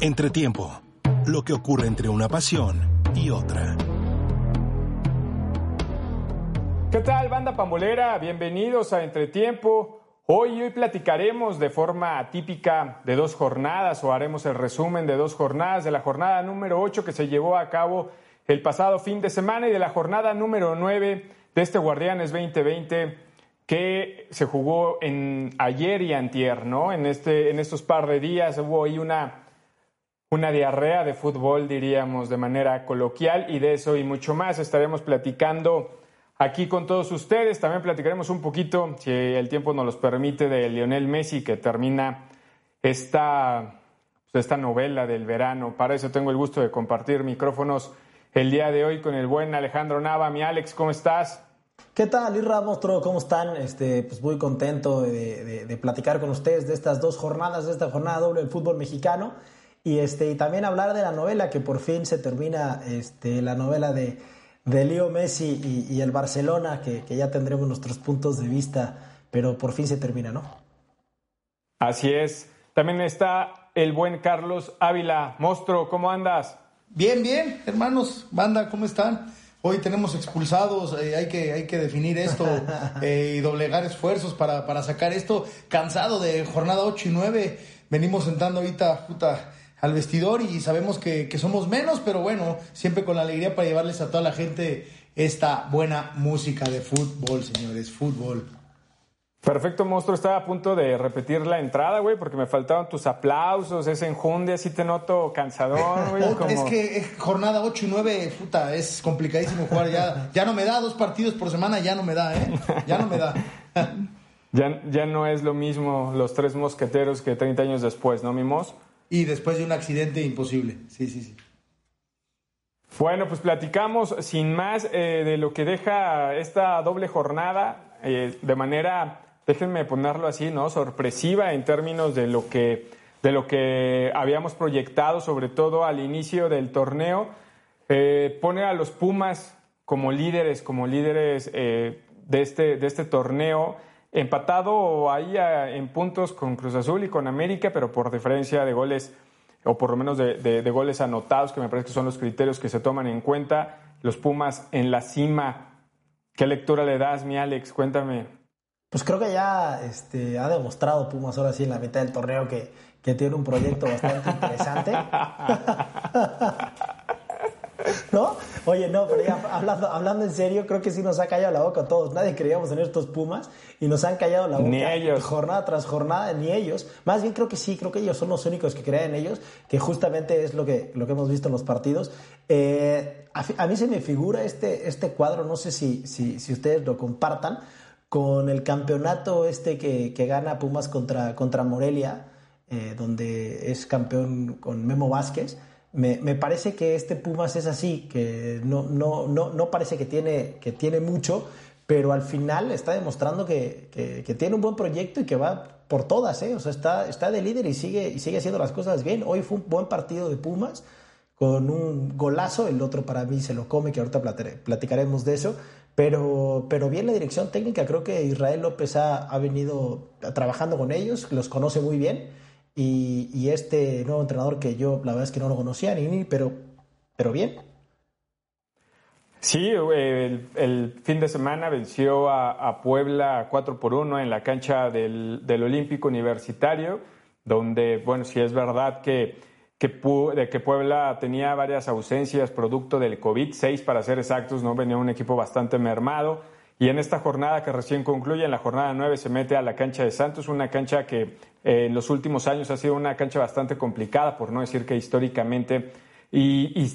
Entretiempo. Lo que ocurre entre una pasión y otra. ¿Qué tal, banda pambolera? Bienvenidos a Entretiempo. Hoy hoy platicaremos de forma atípica de dos jornadas o haremos el resumen de dos jornadas de la jornada número 8 que se llevó a cabo el pasado fin de semana y de la jornada número 9 de este Guardianes 2020 que se jugó en ayer y antier, ¿no? En, este, en estos par de días hubo ahí una, una diarrea de fútbol, diríamos, de manera coloquial y de eso y mucho más estaremos platicando aquí con todos ustedes. También platicaremos un poquito, si el tiempo nos los permite, de Lionel Messi que termina esta, pues, esta novela del verano. Para eso tengo el gusto de compartir micrófonos el día de hoy con el buen Alejandro Nava. Mi Alex, ¿cómo estás? ¿Qué tal, Irra, Monstruo? ¿Cómo están? Este, pues muy contento de, de- de platicar con ustedes de estas dos jornadas, de esta jornada doble del fútbol mexicano. Y, este, y también hablar de la novela, que por fin se termina este, la novela de, de Leo Messi y, y el Barcelona, que, que ya tendremos nuestros puntos de vista, pero por fin se termina, ¿no? Así es. También está el buen Carlos Ávila. Monstruo, ¿cómo andas? Bien, bien, hermanos, banda, ¿cómo están? Hoy tenemos expulsados, eh, hay, que, hay que definir esto eh, y doblegar esfuerzos para, para sacar esto. Cansado de jornada 8 y 9, venimos sentando ahorita puta, al vestidor y sabemos que, que somos menos, pero bueno, siempre con la alegría para llevarles a toda la gente esta buena música de fútbol, señores, fútbol. Perfecto, monstruo. Estaba a punto de repetir la entrada, güey, porque me faltaban tus aplausos, ese enjunde, así te noto cansador, güey. Puta, Es que jornada 8 y 9, puta, es complicadísimo jugar. Ya, ya no me da dos partidos por semana, ya no me da, ¿eh? Ya no me da. Ya, ya no es lo mismo los tres mosqueteros que 30 años después, ¿no, Mimos? Y después de un accidente imposible. Sí, sí, sí. Bueno, pues platicamos sin más eh, de lo que deja esta doble jornada eh, de manera, déjenme ponerlo así, ¿no? Sorpresiva en términos de lo que, de lo que habíamos proyectado, sobre todo al inicio del torneo. Eh, pone a los Pumas como líderes, como líderes de, este, de este torneo, empatado ahí en puntos con Cruz Azul y con América, pero por diferencia de goles, o por lo menos de, de- de goles anotados, que me parece que son los criterios que se toman en cuenta, los Pumas en la cima. ¿Qué lectura le das, mi Alex? Cuéntame. Pues creo que ya este, ha demostrado Pumas ahora sí en la mitad del torneo que, que tiene un proyecto bastante interesante. ¿No? Oye, no, pero ya hablando, hablando en serio, creo que sí nos ha callado la boca a todos. Nadie creíamos en estos Pumas y nos han callado la boca. Ni ellos. Jornada tras jornada, ni ellos. Más bien creo que sí, creo que ellos son los únicos que creen en ellos, que justamente es lo que, lo que hemos visto en los partidos. Eh, a, mí se me figura este, este cuadro, no sé si, si, si ustedes lo compartan, con el campeonato este que, que gana Pumas contra, contra Morelia, eh, donde es campeón con Memo Vázquez. Me, me parece que este Pumas es así, que no, no, no, no parece que tiene, que tiene mucho, pero al final está demostrando que, que- tiene un buen proyecto y que va por todas, ¿eh? O sea, está, está de líder y sigue, y sigue haciendo las cosas bien. Hoy fue un buen partido de Pumas con un golazo, el otro para mí se lo come, que ahorita platicaremos de eso, pero, pero bien la dirección técnica, creo que Israel López ha, ha venido trabajando con ellos, los conoce muy bien, y, este nuevo entrenador que yo la verdad es que no lo conocía ni, ni pero, pero bien. Sí, el, fin de semana venció a, a Puebla 4 por 1 en la cancha del, del Olímpico Universitario, donde, bueno, sí es verdad que, que, de que Puebla tenía varias ausencias producto del COVID, seis para ser exactos, ¿no? Venía un equipo bastante mermado. Y en esta jornada que recién concluye, en la jornada 9, se mete a la cancha de Santos, una cancha que eh, en los últimos años ha sido una cancha bastante complicada, por no decir que históricamente, y,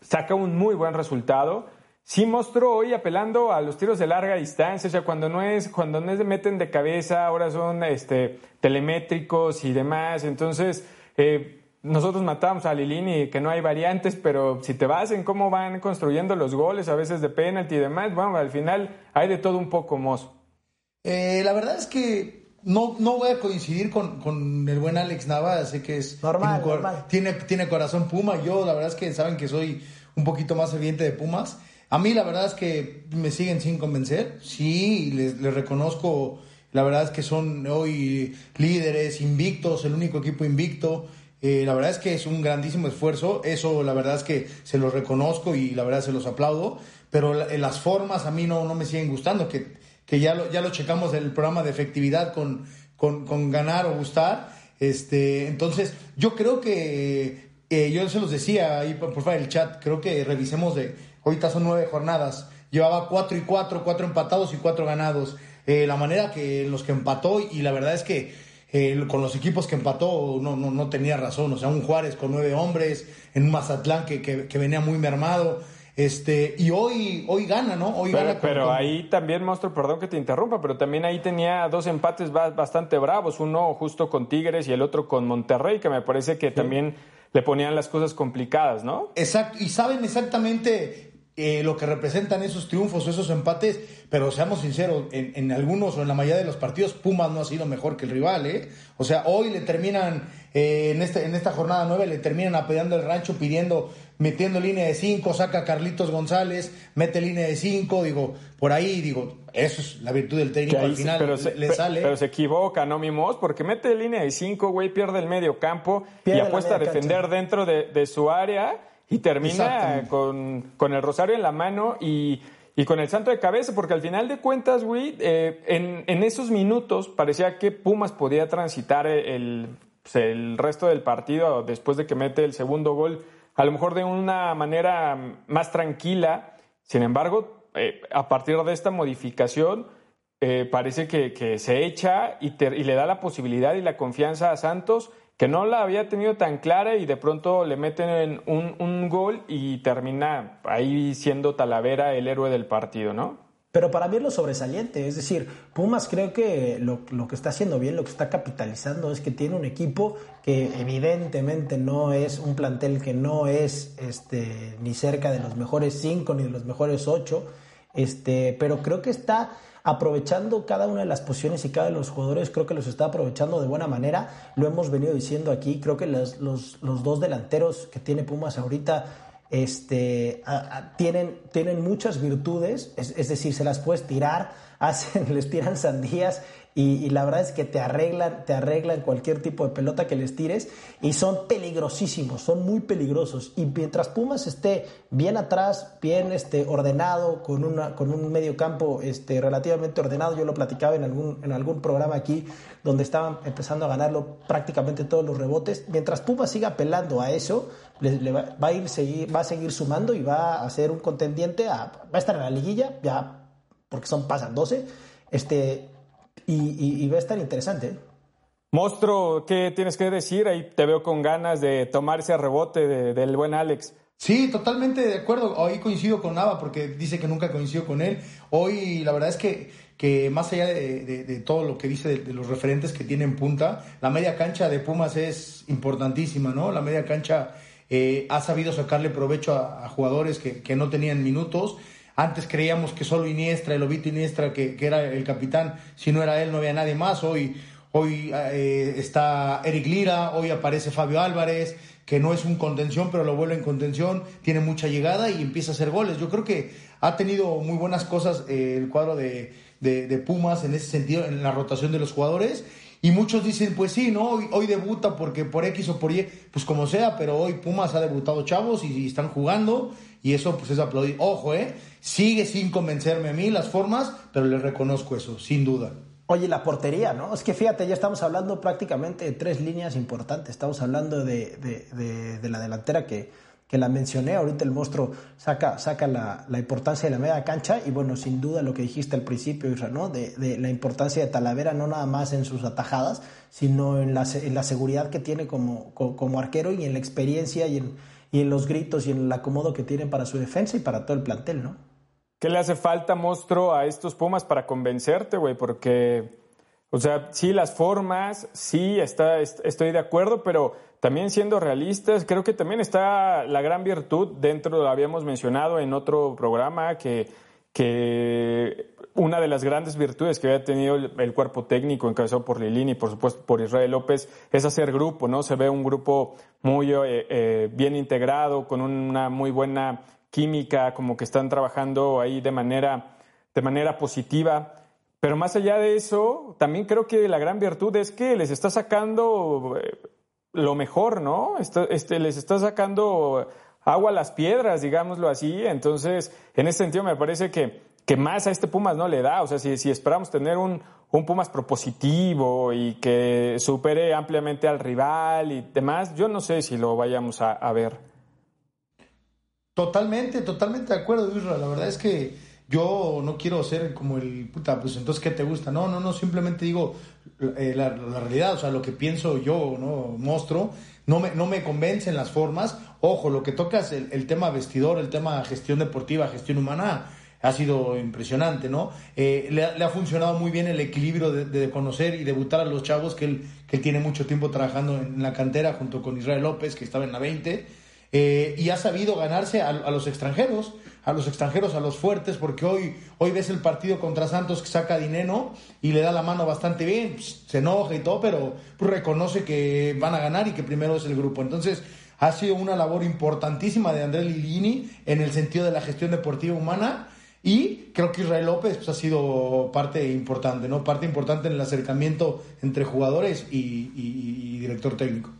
saca un muy buen resultado. Sí mostró hoy apelando a los tiros de larga distancia, o sea, cuando no es, cuando no se meten de cabeza, ahora son este, telemétricos y demás. Entonces, eh, nosotros matamos a Lilini, que no hay variantes, pero si te vas en cómo van construyendo los goles, a veces de penalti y demás, bueno, al final hay de todo un poco, mozo. Eh, la verdad es que no, no voy a coincidir con, con el buen Alex Nava, sé que es... Normal, tiene, normal. Tiene, tiene corazón Puma, yo la verdad es que saben que soy un poquito más ferviente de Pumas. A mí la verdad es que me siguen sin convencer, sí, les, les reconozco, la verdad es que son hoy líderes, invictos, el único equipo invicto. Eh, la verdad es que es un grandísimo esfuerzo, eso la verdad es que se los reconozco y la verdad se los aplaudo, pero la- las formas a mí no, no me siguen gustando, que, que ya, lo, ya lo checamos en el programa de efectividad con, con, con ganar o gustar. Este, entonces, yo creo que, eh, yo se los decía ahí por, fuera del chat, creo que revisemos de, ahorita son nueve jornadas, llevaba cuatro y cuatro, cuatro empatados y cuatro ganados. Eh, la manera que los que empató y la verdad es que eh, con los equipos que empató no, no, no tenía razón. O sea, un Juárez con nueve hombres, en un Mazatlán que, que, que venía muy mermado. Este, y hoy, hoy gana, ¿no? Hoy Pero, gana con- pero ahí también, monstruo, perdón que te interrumpa, pero también ahí tenía dos empates ba- bastante bravos, uno justo con Tigres y el otro con Monterrey, que me parece que también le ponían las cosas complicadas, ¿no? Exacto, y saben exactamente eh, lo que representan esos triunfos, esos empates, pero seamos sinceros, en, en algunos o en la mayoría de los partidos, Pumas no ha sido mejor que el rival, ¿eh? O sea, hoy le terminan, eh, en, este, en esta jornada 9, le terminan apoyando el rancho pidiendo, metiendo línea de 5, saca a Carlitos González, mete línea de 5, digo, por ahí, digo, eso es la virtud del técnico, ahí al sí, final pero, se, le, sale. pero se equivoca, ¿no, Mimos? Porque mete línea de cinco, güey, pierde el medio campo Pierde y apuesta a defender cancha. dentro de, de su área y termina con, con el rosario en la mano y, y con el santo de cabeza, porque al final de cuentas, güey, eh, en, en esos minutos parecía que Pumas podía transitar el, pues, el resto del partido después de que mete el segundo gol, a lo mejor de una manera más tranquila. Sin embargo, eh, a partir de esta modificación, eh, parece que, que se echa y, te- y le da la posibilidad y la confianza a Santos, que no la había tenido tan clara y de pronto le meten un, un gol y termina ahí siendo Talavera el héroe del partido, ¿no? Pero para mí es lo sobresaliente, es decir, Pumas creo que lo, lo que está haciendo bien, lo que está capitalizando es que tiene un equipo que evidentemente no es un plantel que no es este, ni cerca de los mejores cinco ni de los mejores ocho, este, pero creo que está aprovechando cada una de las posiciones y cada uno de los jugadores, creo que los está aprovechando de buena manera, lo hemos venido diciendo aquí, creo que los, los, los dos delanteros que tiene Pumas ahorita este, tienen, tienen muchas virtudes, es, es decir, se las puedes tirar, hacen, les tiran sandías y, la verdad es que te arreglan, te arreglan cualquier tipo de pelota que les tires y son peligrosísimos, son muy peligrosos. Y mientras Pumas esté bien atrás, bien este, ordenado, con, una, con un medio campo este, relativamente ordenado, yo lo platicaba en algún, en algún programa aquí donde estaban empezando a ganarlo prácticamente todos los rebotes, mientras Pumas siga apelando a eso, le va, va a ir seguir, va a seguir sumando y va a ser un contendiente, a, va a estar en la liguilla, ya porque son pasan 12, este, y, y- y va a estar interesante. ¿eh? Monstruo, ¿qué tienes que decir? Ahí te veo con ganas de tomar ese rebote de- del buen Alex. Sí, totalmente de acuerdo. Hoy coincido con Nava porque dice que nunca coincido con él. Hoy la verdad es que, que más allá de, de- de todo lo que dice de, de los referentes que tiene en punta, la media cancha de Pumas es importantísima, ¿no? La media cancha eh, ha sabido sacarle provecho a, a jugadores que, que no tenían minutos. Antes creíamos que solo Iniestra, el Obito Iniestra, que, que era el capitán, si no era él no había nadie más. Hoy, hoy eh, está Eric Lira, hoy aparece Fabio Álvarez, que no es un contención, pero lo vuelve en contención, tiene mucha llegada y empieza a hacer goles. Yo creo que ha tenido muy buenas cosas eh, el cuadro de, de- de Pumas en ese sentido, en la rotación de los jugadores. Y muchos dicen, pues sí, ¿no? Hoy, hoy debuta porque por X o por Y, pues como sea, pero hoy Pumas ha debutado chavos y, están jugando y eso pues es aplaudir. Ojo, ¿eh? Sigue sin convencerme a mí las formas, pero les reconozco eso, sin duda. Oye, la portería, ¿no? Es que fíjate, ya estamos hablando prácticamente de tres líneas importantes. Estamos hablando de- de- de la delantera que, que la mencioné. Ahorita el monstruo saca, saca la, la importancia de la media cancha y bueno, sin duda lo que dijiste al principio, Isra, ¿no? De, la importancia de Talavera no nada más en sus atajadas, sino en la, en la seguridad que tiene como, co- como, arquero y en la experiencia y en, y en los gritos y en el acomodo que tienen para su defensa y para todo el plantel, ¿no? ¿Qué le hace falta, monstruo, a estos Pumas para convencerte, güey? Porque O sea, sí las formas, sí está, estoy de acuerdo, pero también siendo realistas, creo que también está la gran virtud dentro, lo habíamos mencionado en otro programa, que, que una de las grandes virtudes que había tenido el, cuerpo técnico encabezado por Lilini y por supuesto por Israel López es hacer grupo, ¿no? Se ve un grupo muy eh, eh, bien integrado, con una muy buena química, como que están trabajando ahí de manera, de manera positiva. Pero más allá de eso, también creo que la gran virtud es que les está sacando eh, lo mejor, ¿no? Este, les está sacando agua a las piedras, digámoslo así. Entonces, en ese sentido me parece que, que más a este Pumas no le da. O sea, si, si esperamos tener un, un Pumas propositivo y que supere ampliamente al rival y demás, yo no sé si lo vayamos a, ver. Totalmente, totalmente de acuerdo, Isra. La verdad es que yo no quiero ser como el puta, pues entonces, ¿qué te gusta? No, no, no, simplemente digo eh, la, realidad, o sea, lo que pienso yo, ¿no? Monstruo, no me, no me convencen las formas. Ojo, lo que tocas, el, el tema vestidor, el tema gestión deportiva, gestión humana, ha sido impresionante, ¿no? Eh, le, ha funcionado muy bien el equilibrio de, conocer y debutar a los chavos, que él, que él tiene mucho tiempo trabajando en la cantera junto con Israel López, que estaba en la 20 eh, y ha sabido ganarse a, los extranjeros, a los extranjeros, a los fuertes, porque hoy, hoy ves el partido contra Santos que saca dinero y le da la mano bastante bien, pues, se enoja y todo, pero pues, reconoce que van a ganar y que primero es el grupo. Entonces, ha sido una labor importantísima de Andrés Lilini en el sentido de la gestión deportiva humana. Y creo que Israel López pues, ha sido parte importante, ¿no? Parte importante en el acercamiento entre jugadores y director técnico.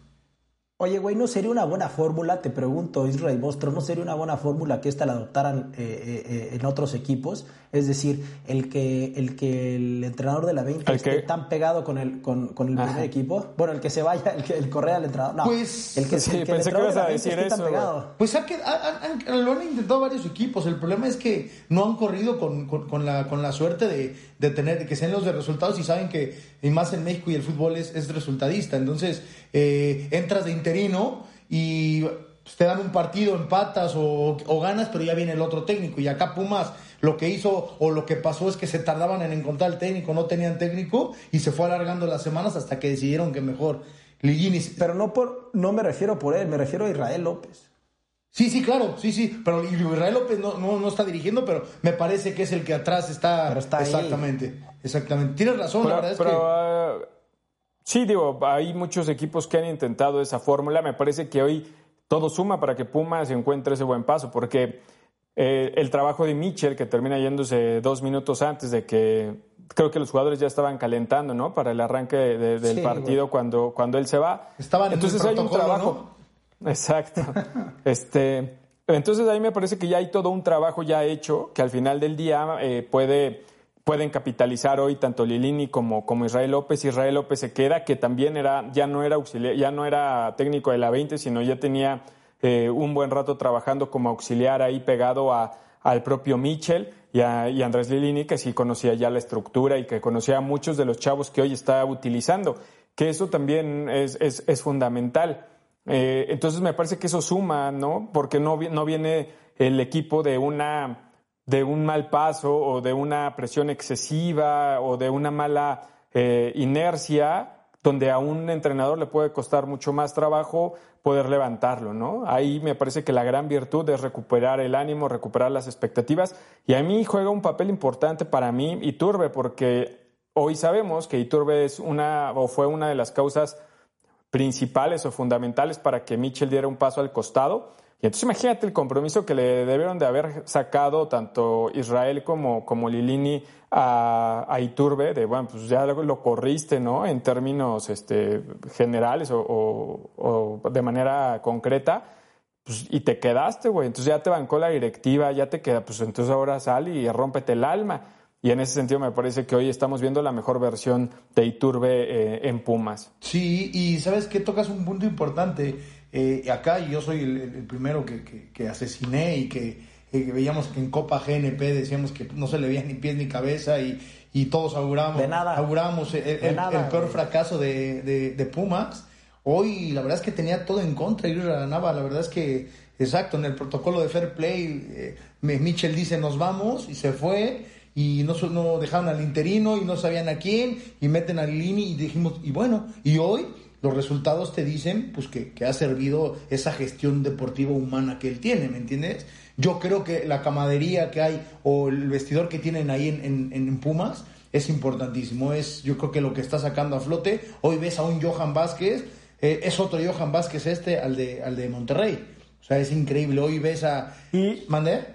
Oye, güey, ¿no sería una buena fórmula? Te pregunto, Israel Bostro, ¿no sería una buena fórmula que esta la adoptaran eh, eh, eh, en otros equipos? Es decir, el que el, que el entrenador de la 20 esté tan pegado con el, con, con el primer equipo. Bueno, el que se vaya, el que el correa al entrenador. No, pues, el que, sí, el que pensé que ibas a decir eso. Pues ha, lo han intentado varios equipos. El problema es que no han corrido con, con, la, con la suerte de, de tener que sean los de resultados y saben que, y más en México y el fútbol es, es resultadista. Entonces, eh, entras de interino y pues, te dan un partido, empatas o, ganas, pero ya viene el otro técnico. Y acá Pumas lo que hizo o lo que pasó es que se tardaban en encontrar el técnico, no tenían técnico y se fue alargando las semanas hasta que decidieron que mejor Ligini. Pero no, por, no me refiero por él, me refiero a Israel López. Sí, sí, claro, sí, sí, pero Israel López no, no, está dirigiendo, pero me parece que es el que atrás está. está exactamente, exactamente. Tienes razón, la verdad es que. Ah, Sí, digo, hay muchos equipos que han intentado esa fórmula. Me parece que hoy todo suma para que Pumas encuentre ese buen paso, porque eh, el trabajo de Mitchell, que termina yéndose dos minutos antes de que creo que los jugadores ya estaban calentando, ¿no? Para el arranque del partido cuando, cuando él se va. Estaban entonces hay un trabajo. Exacto. este, entonces ahí me parece que ya hay todo un trabajo ya hecho que al final del día eh, puede pueden capitalizar hoy tanto Lilini como, como Israel López. Israel López se queda, que también era, ya no era auxiliar, ya no era técnico de la 20, sino ya tenía eh, un buen rato trabajando como auxiliar ahí pegado a, al propio Mitchell y a y Andrés Lilini, que sí conocía ya la estructura y que conocía a muchos de los chavos que hoy está utilizando, que eso también es, es, es fundamental. Eh, entonces me parece que eso suma, ¿no? Porque no, no viene el equipo de una de un mal paso o de una presión excesiva o de una mala eh, inercia donde a un entrenador le puede costar mucho más trabajo poder levantarlo, ¿no? Ahí me parece que la gran virtud es recuperar el ánimo, recuperar las expectativas y a mí juega un papel importante para mí Iturbe porque hoy sabemos que Iturbe es una o fue una de las causas principales o fundamentales para que Mitchell diera un paso al costado y entonces imagínate el compromiso que le debieron de haber sacado tanto Israel como, como Lilini a, Iturbe, de bueno, pues ya lo, corriste, ¿no? En términos este, generales o, de manera concreta, pues, y te quedaste, güey. Entonces ya te bancó la directiva, ya te queda, pues entonces ahora sal y rómpete el alma. Y en ese sentido me parece que hoy estamos viendo la mejor versión de Iturbe eh, en Pumas. Sí, y sabes que tocas un punto importante eh, acá yo soy el, primero que, que, asesiné y que, veíamos que en Copa GNP decíamos que no se le veía ni pies ni cabeza y, y todos auguramos, auguramos el, peor fracaso de, de, Pumas. Hoy la verdad es que tenía todo en contra y ganaba. La verdad es que, exacto, en el protocolo de Fair Play, eh, Mitchell dice nos vamos y se fue y no, no dejaron al interino y no sabían a quién y meten al Lini y dijimos, y bueno, y hoy los resultados te dicen pues que, que, ha servido esa gestión deportiva humana que él tiene, ¿me entiendes? Yo creo que la camadería que hay o el vestidor que tienen ahí en, en, Pumas es importantísimo. Es, yo creo que lo que está sacando a flote. Hoy ves a un Johan Vázquez, eh, es otro Johan Vázquez este al de, al de Monterrey. O sea, es increíble. Hoy ves a. Y,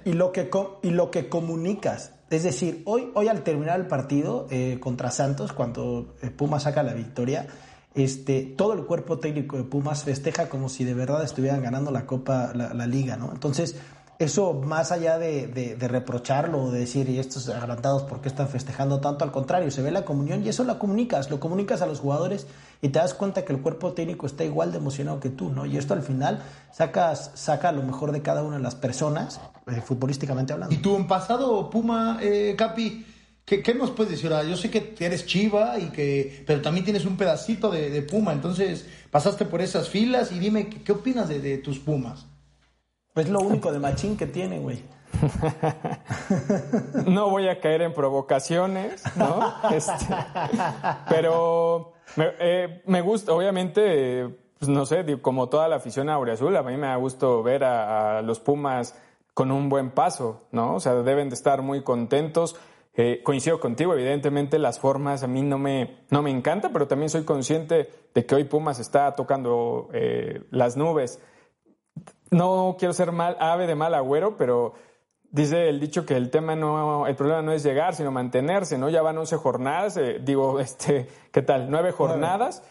y, lo, que, y lo que comunicas. Es decir, hoy, hoy al terminar el partido eh, contra Santos, cuando eh, Pumas saca la victoria, este, todo el cuerpo técnico de Pumas festeja como si de verdad estuvieran ganando la Copa, la, la Liga, ¿no? Entonces, eso más allá de, reprocharlo o de decir, y estos agrandados, ¿por qué están festejando tanto? Al contrario, se ve la comunión y eso la comunicas, lo comunicas a los jugadores y te das cuenta que el cuerpo técnico está igual de emocionado que tú, ¿no? Y esto al final sacas, saca lo mejor de cada una de las personas, eh, futbolísticamente hablando. ¿Y tú en pasado, Puma, eh, Capi? ¿Qué, nos puedes decir? yo sé que eres chiva, y que, pero también tienes un pedacito de, Puma, entonces pasaste por esas filas y dime, ¿qué, opinas de tus Pumas? Es lo único de machín que tiene, güey. no voy a caer en provocaciones, ¿no? Este, pero eh, me, gusta, obviamente, pues no sé, como toda la afición a Azul, a mí me ha gustado ver a, los Pumas con un buen paso, ¿no? O sea, deben de estar muy contentos. Eh, coincido contigo, evidentemente las formas a mí no me, no me encantan, pero también soy consciente de que hoy Pumas está tocando eh, las nubes no quiero ser mal, ave de mal agüero, pero dice el dicho que el tema no, el problema no es llegar, sino mantenerse, ¿no? Ya van 11 jornadas, eh, digo, este, ¿qué tal? Nueve jornadas,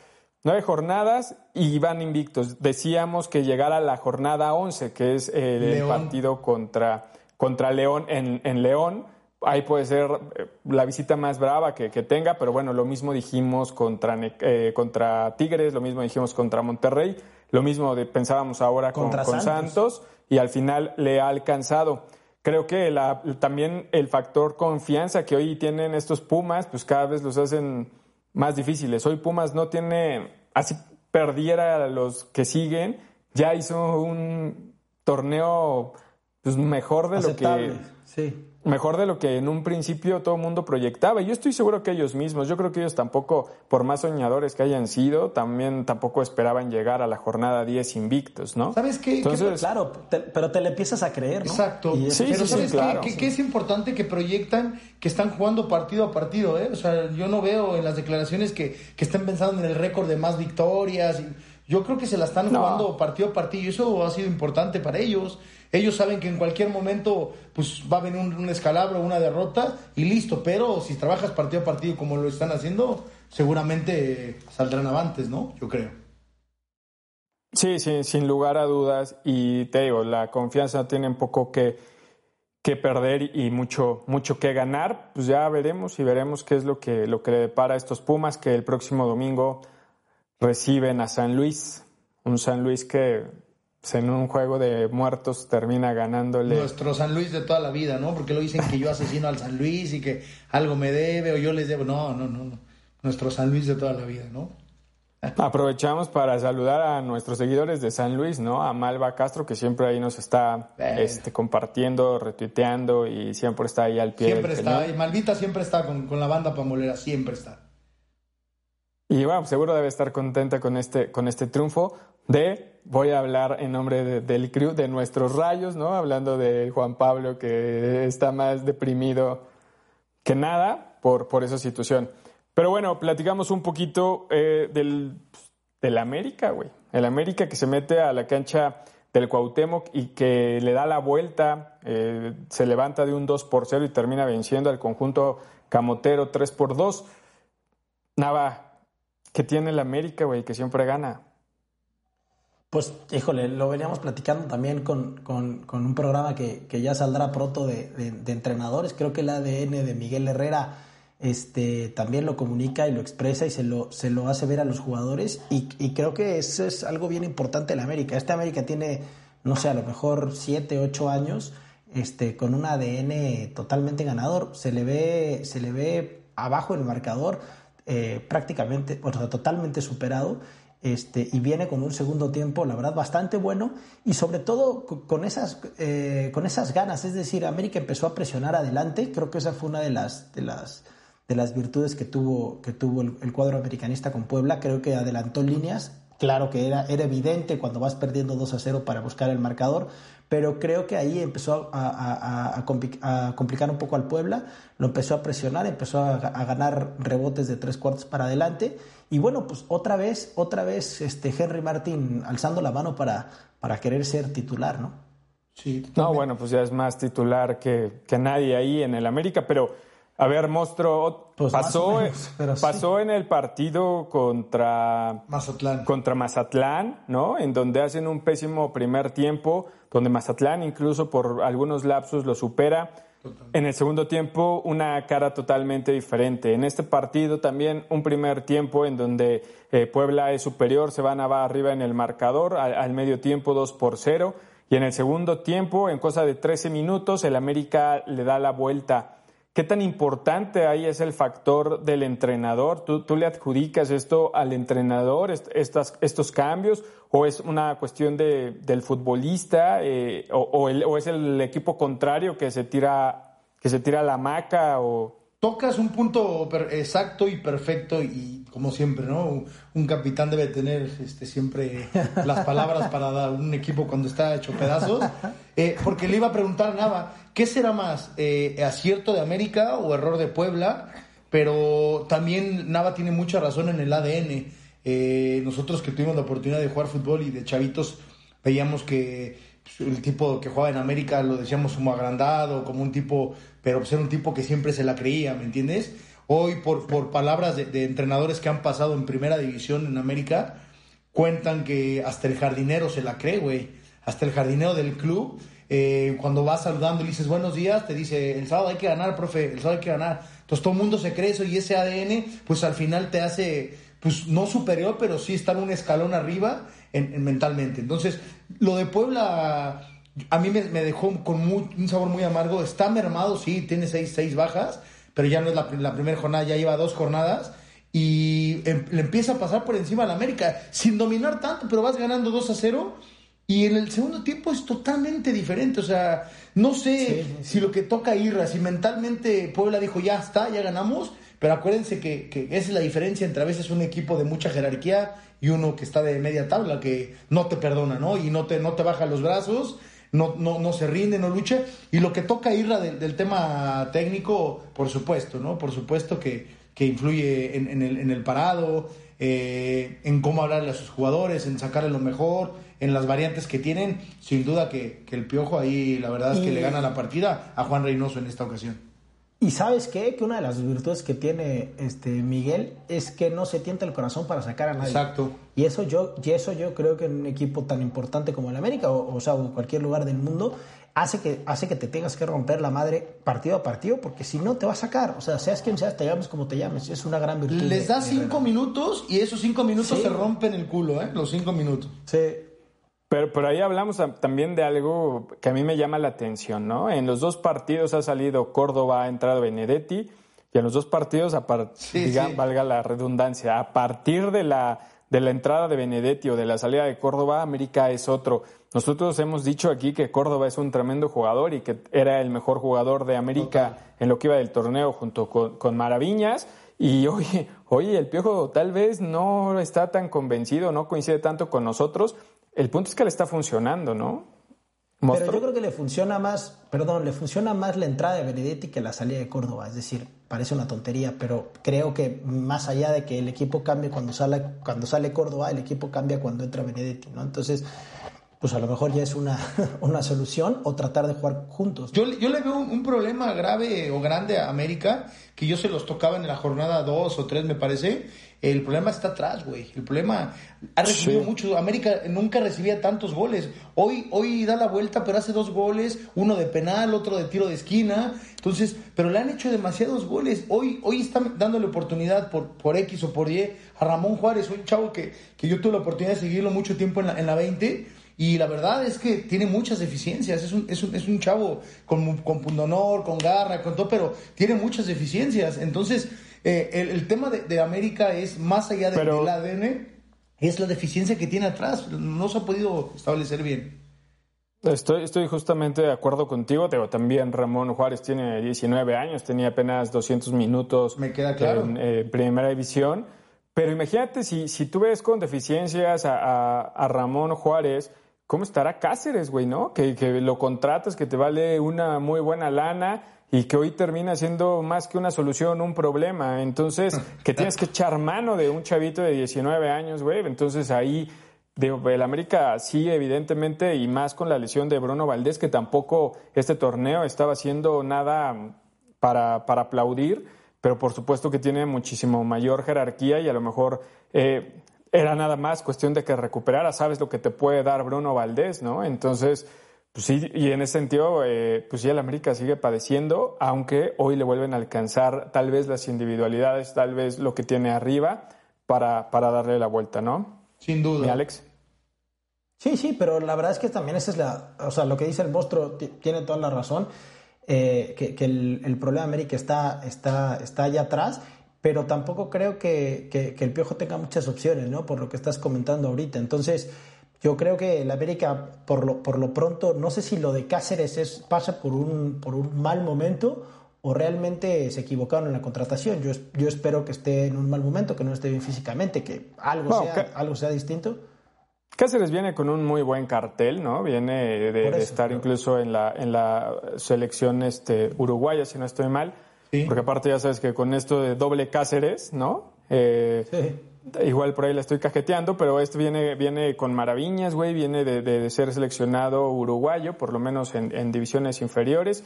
nueve jornadas y van invictos. Decíamos que llegar a la jornada 11, que es el partido contra, contra León en, en, León. Ahí puede ser eh, la visita más brava que, que tenga, pero bueno, lo mismo dijimos contra, eh, contra Tigres, lo mismo dijimos contra Monterrey. Lo mismo de, pensábamos ahora con, Santos. y al final le ha alcanzado. Creo que la, también el factor confianza que hoy tienen estos Pumas, pues cada vez los hacen más difíciles. Hoy Pumas no tiene, así perdiera a los que siguen, ya hizo un torneo pues, mejor de lo que... Sí mejor de lo que en un principio todo el mundo proyectaba. Yo estoy seguro que ellos mismos, yo creo que ellos tampoco, por más soñadores que hayan sido, también tampoco esperaban llegar a la jornada 10 invictos, ¿no? ¿Sabes qué? Entonces, claro, pero te le empiezas a creer, ¿no? Exacto. sí, pero ¿sabes qué? Que, es importante que proyectan que están jugando partido a partido, ¿eh? O sea, yo no veo en las declaraciones que, que estén pensando en el récord de más victorias. Yo creo que se la están jugando partido a partido y eso ha sido importante para ellos. Ellos saben que en cualquier momento pues va a venir un, un escalabro, una derrota y listo. Pero si trabajas partido a partido como lo están haciendo, seguramente saldrán avantes, ¿no? Yo creo. Sí, sí, sin lugar a dudas. Y te digo, la confianza tiene un poco que, que perder y mucho, mucho que ganar. Pues ya veremos y veremos qué es lo que, lo que le depara a estos Pumas que el próximo domingo reciben a San Luis. Un San Luis que pues, en un juego de muertos termina ganándole. Nuestro San Luis de toda la vida, ¿no? Porque lo dicen que yo asesino al San Luis y que algo me debe o yo les debo. No, no, no, no. Nuestro San Luis de toda la vida, ¿no? Aprovechamos para saludar a nuestros seguidores de San Luis, ¿no? A Malva Castro, que siempre ahí nos está este, compartiendo, retuiteando y siempre está ahí al pie. Siempre está, y Malvita siempre está con, con la banda pamolera, siempre está. Y bueno, seguro debe estar contenta con este, con este triunfo de, voy a hablar en nombre del crew, de nuestros rayos, ¿no? Hablando de Juan Pablo que está más deprimido que nada por, por esa situación. Pero bueno, platicamos un poquito eh, del, del América, güey. El América que se mete a la cancha del Cuauhtémoc y que le da la vuelta, eh, se levanta de un 2 por 0 y termina venciendo al conjunto camotero 3 por 2. Nava, que tiene el América, güey, que siempre gana. Pues, híjole, lo veníamos platicando también con, un programa que, ya saldrá pronto de, entrenadores. Creo que el ADN de Miguel Herrera este, también lo comunica y lo expresa y se lo, se lo hace ver a los jugadores. Y, y creo que eso es algo bien importante en América. Este América tiene, no sé, a lo mejor 7, 8 años este, con un ADN totalmente ganador. Se le ve, se le ve abajo el marcador eh, prácticamente, o sea, totalmente superado. Este, y viene con un segundo tiempo, la verdad, bastante bueno y sobre todo con esas, eh, con esas ganas. Es decir, América empezó a presionar adelante. Creo que esa fue una de las, de las, de las virtudes que tuvo, que tuvo el cuadro americanista con Puebla. Creo que adelantó líneas. Claro que era, era evidente cuando vas perdiendo 2 a 0 para buscar el marcador, pero creo que ahí empezó a, a, a, complicar un poco al Puebla, lo empezó a presionar, empezó a, ganar rebotes de tres cuartos para adelante y bueno, pues otra vez, otra vez este Henry Martin alzando la mano para, para querer ser titular, ¿no? Sí, no, bueno, pues ya es más titular que, que nadie ahí en el América, pero a ver, Monstruo, pues pasó, pasó en el partido contra Mazatlán. contra Mazatlán, ¿no? En donde hacen un pésimo primer tiempo, donde Mazatlán incluso por algunos lapsos lo supera. En el segundo tiempo, una cara totalmente diferente. En este partido también un primer tiempo en donde eh, Puebla es superior, se van a va arriba en el marcador, al, al medio tiempo 2 por 0. Y en el segundo tiempo, en cosa de 13 minutos, el América le da la vuelta ¿Qué tan importante ahí es el factor del entrenador? ¿Tú, le adjudicas esto al entrenador, estas, estos cambios, o es una cuestión de, del futbolista, eh, o, es el equipo contrario que se tira, que se tira la maca? O... Tocas un punto exacto y perfecto y como siempre, ¿no? Un capitán debe tener este, siempre las palabras para dar un equipo cuando está hecho pedazos. Eh, porque le iba a preguntar Nava, ¿qué será más? Eh, ¿Acierto de América o error de Puebla? Pero también Nava tiene mucha razón en el ADN. Eh, nosotros que tuvimos la oportunidad de jugar fútbol y de chavitos veíamos que pues, el tipo que jugaba en América lo decíamos como agrandado, como un tipo pero ser un tipo que siempre se la creía, ¿me entiendes? Hoy, por, por palabras de, entrenadores que han pasado en primera división en América, cuentan que hasta el jardinero se la cree, güey. Hasta el jardinero del club, eh, cuando vas saludando y dices buenos días, te dice, el sábado hay que ganar, profe, el sábado hay que ganar. Entonces todo el mundo se cree eso y ese ADN, pues al final te hace, pues no superior, pero sí estar un escalón arriba en, mentalmente. Entonces, lo de Puebla a mí me, dejó con un sabor muy amargo. Está mermado, sí, tiene seis, seis bajas, pero ya no es la, primera jornada, ya lleva dos jornadas. Y em, le empieza a pasar por encima a la América, sin dominar tanto, pero vas ganando 2 a 0. Y en el segundo tiempo es totalmente diferente. O sea, no sé si lo que toca Irra, si mentalmente Puebla dijo ya está, ya ganamos. Pero acuérdense que, que, esa es la diferencia entre a veces un equipo de mucha jerarquía y uno que está de media tabla, que no te perdona, ¿no? Y no te, no te baja los brazos no, no, no se rinde, no lucha. Y lo que toca Irra del, tema técnico, por supuesto, ¿no? Por supuesto que, que influye en, el, en el parado, eh, en cómo hablarle a sus jugadores, en sacarle lo mejor, en las variantes que tienen. Sin duda que, que el Piojo ahí, la verdad es que le gana la partida a Juan Reynoso en esta ocasión. Y sabes qué? Que una de las virtudes que tiene este Miguel es que no se tienta el corazón para sacar a nadie. Exacto. Y eso yo, y eso yo creo que en un equipo tan importante como el América, o, o sea, o cualquier lugar del mundo, hace que, hace que te tengas que romper la madre partido a partido, porque si no te va a sacar. O sea, seas quien seas, te llames como te llames. Es una gran virtud. Les da cinco minutos y esos cinco minutos se rompen el culo, ¿eh? Los cinco minutos. Sí. Pero por ahí hablamos también de algo que a mí me llama la atención, ¿no? En los dos partidos ha salido Córdoba, ha entrado Benedetti, y en los dos partidos, a valga la redundancia, a partir de la, de la entrada de Benedetti o de la salida de Córdoba, América es otro. Nosotros hemos dicho aquí que Córdoba es un tremendo jugador y que era el mejor jugador de América en lo que iba del torneo junto con, con Maraviñas. Y oye, oye, el Piojo tal vez no está tan convencido, no coincide tanto con nosotros, el punto es que le está funcionando, ¿no? Pero yo creo que le funciona más, perdón, le funciona más la entrada de Benedetti que la salida de Córdoba. Es decir, parece una tontería, pero creo que más allá de que el equipo cambie cuando sale, cuando sale Córdoba, el equipo cambia cuando entra Benedetti, ¿no? Entonces, pues a lo mejor ya es una, una solución o tratar de jugar juntos. Yo, yo le veo un, problema grave o grande a América, que yo se los tocaba en la jornada 2 o 3, me parece, el problema está atrás, güey. El problema ha recibido mucho. América nunca recibía tantos goles. Hoy, hoy da la vuelta, pero hace dos goles, uno de penal, otro de tiro de esquina. Entonces, pero le han hecho demasiados goles. Hoy, hoy están dándole oportunidad por, por X o por Y a Ramón Juárez, un chavo que, que yo tuve la oportunidad de seguirlo mucho tiempo en la, en la 20. Y la verdad es que tiene muchas deficiencias. Es un, es un, es un chavo con, con pundonor, con garra, con todo, pero tiene muchas deficiencias. Entonces, eh, el, tema de, América es más allá de, del ADN. es la deficiencia que tiene atrás. No se ha podido establecer bien. Estoy, estoy justamente de acuerdo contigo. Pero también Ramón Juárez tiene 19 años, tenía apenas 200 minutos Me queda claro. en eh, primera división. Pero imagínate si, si tú ves con deficiencias a, a- a Ramón Juárez, ¿cómo estará Cáceres, güey, no? Que, que lo contratas, que te vale una muy buena lana y que hoy termina siendo más que una solución, un problema. Entonces, que tienes que echar mano de un chavito de 19 años, güey. Entonces ahí Digo, el América sí, evidentemente, y más con la lesión de Bruno Valdés, que tampoco este torneo estaba haciendo nada para, para aplaudir, pero por supuesto que tiene muchísimo mayor jerarquía y a lo mejor eh, era nada más cuestión de que recuperara, sabes lo que te puede dar Bruno Valdés, ¿no? Entonces, pues sí, y en ese sentido, eh, pues sí, el América sigue padeciendo, aunque hoy le vuelven a alcanzar tal vez las individualidades, tal vez lo que tiene arriba para, para darle la vuelta, ¿no? Sin duda. Mi Alex. Sí, sí, pero la verdad es que también esa es la, o sea, lo que dice el monstruo ti- tiene toda la razón, eh, que, que el, el problema de América está, está, está allá atrás, pero tampoco creo que, que- que el Piojo tenga muchas opciones, ¿no? Por lo que estás comentando ahorita. Entonces, yo creo que el América, por lo, por lo pronto, no sé si lo de Cáceres es, pasa por un, por un mal momento o realmente se equivocaron en la contratación. Yo, yo espero que esté en un mal momento, que no esté bien físicamente, que algo, sea, que- algo sea distinto. Cáceres viene con un muy buen cartel, ¿no? Viene de, Por de eso, estar incluso en la, en la selección este, uruguaya, si no estoy mal. Sí. Porque aparte ya sabes que con esto de doble Cáceres, ¿no? Eh, Sí. Igual por ahí la estoy cajeteando, pero esto viene, viene con maravillas, güey. Viene de, de- de ser seleccionado uruguayo, por lo menos en, en divisiones inferiores.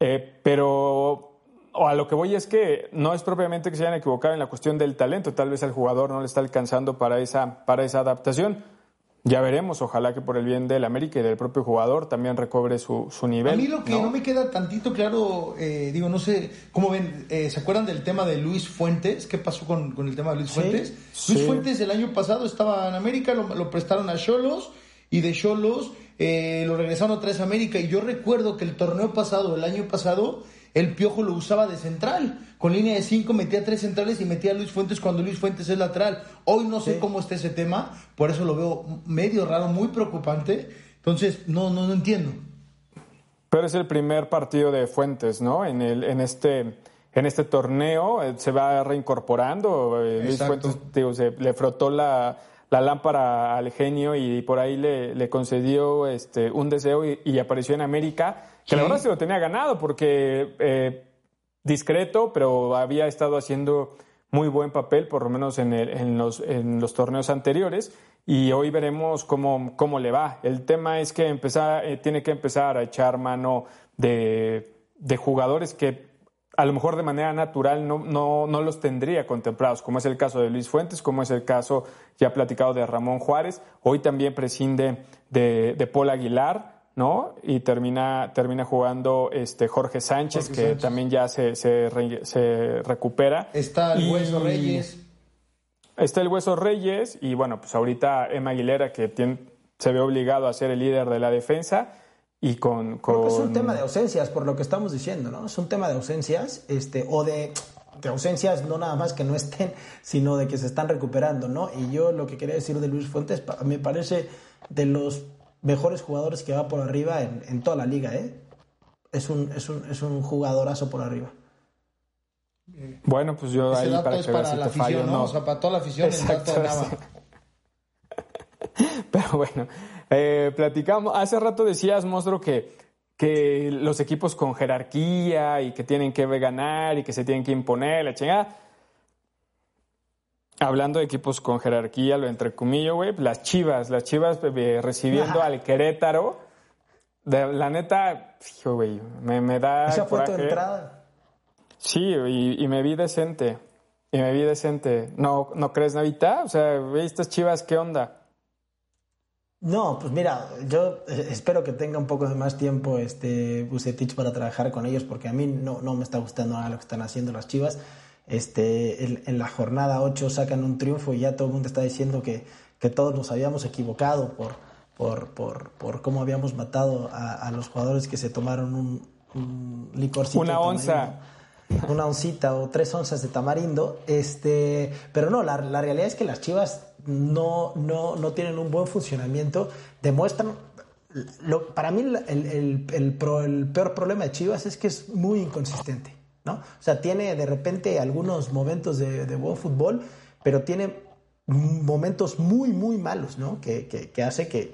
Eh, pero o a lo que voy es que no es propiamente que se hayan equivocado en la cuestión del talento. Tal vez al jugador no le está alcanzando para esa, para esa adaptación. Ya veremos, ojalá que por el bien del América y del propio jugador también recobre su, su nivel. A mí lo que no, me queda tantito claro, eh, digo, no sé, ¿cómo ven? Eh, ¿Se acuerdan del tema de Luis Fuentes? ¿Qué pasó con, con el tema de Luis Sí, Fuentes? sí. Luis Fuentes el año pasado estaba en América, lo, lo prestaron a Cholos y de Cholos eh, lo regresaron otra vez a América. Y yo recuerdo que el torneo pasado, el año pasado, el Piojo lo usaba de central. Con línea de cinco metía tres centrales y metía a Luis Fuentes cuando Luis Fuentes es lateral. Hoy no sé Sí. cómo está ese tema, por eso lo veo medio raro, muy preocupante. Entonces, no, no, no entiendo. Pero es el primer partido de Fuentes, ¿no? En, el, en, este, en este torneo eh, se va reincorporando. eh, Luis. Fuentes digo, se, le frotó la, la lámpara al genio y por ahí le, le concedió este, un deseo y, y apareció en América, que la verdad se lo tenía ganado porque eh, discreto, pero había estado haciendo muy buen papel, por lo menos en, el- en los, en los torneos anteriores, y hoy veremos cómo, cómo le va. El tema es que empezar, eh, tiene que empezar a echar mano de, de jugadores que a lo mejor de manera natural no, no, no los tendría contemplados, como es el caso de Luis Fuentes, como es el caso ya platicado de Ramón Juárez. Hoy también prescinde de, de Paul Aguilar, ¿no? Y termina, termina jugando este Jorge Sánchez, Jorge que Sánchez. también ya se, se, re- se recupera. Está el Y- Hueso Reyes. Está el Hueso Reyes y bueno, pues ahorita Emma Aguilera que tiene- se ve obligado a ser el líder de la defensa y con... Creo que es un tema de ausencias, por lo que estamos diciendo, ¿no? Es un tema de ausencias, este, o de, de ausencias no nada más que no estén, sino de que se están recuperando, ¿no? Y yo lo que quería decir de Luis Fuentes, me parece de los mejores jugadores que va por arriba en, en toda la liga, ¿eh? Es un, es, un, es un jugadorazo por arriba. Bueno, pues yo Ese ahí dato para es que para si la fallo afición, o ¿no? no. O sea, para toda la afición el dato. Exacto, Pero bueno, eh, platicamos. Hace rato decías, monstruo, que, que los equipos con jerarquía y que tienen que ganar y que se tienen que imponer, la chingada. Hablando de equipos con jerarquía, lo entre comillas, güey, las chivas, las chivas eh, recibiendo Ajá. al Querétaro. De, la neta, güey, me, me da. Esa fue tu entrada. Sí, y, y me vi decente. Y me vi decente. ¿No, ¿no crees, Navita? O sea, estas chivas, ¿qué onda? No, pues mira, yo eh, espero que tenga un poco de más tiempo este Bucetich para trabajar con ellos, porque a mí no, no me está gustando nada lo que están haciendo las Chivas. Este, en, en la jornada 8 sacan un triunfo y ya todo el mundo está diciendo que, que todos nos habíamos equivocado por, por, por, por cómo habíamos matado a, a los jugadores que se tomaron un, un licorcito. Una onza. una oncita o tres onzas de tamarindo. Este, pero no, la, la realidad es que las Chivas no, no, no tienen un buen funcionamiento. Demuestran. Lo, para mí, el, el, el, pro, el, peor problema de Chivas es que es muy inconsistente. ¿No? O sea, tiene de repente algunos momentos de, de buen fútbol, pero tiene momentos muy, muy malos, ¿no? Que, que, que hace que,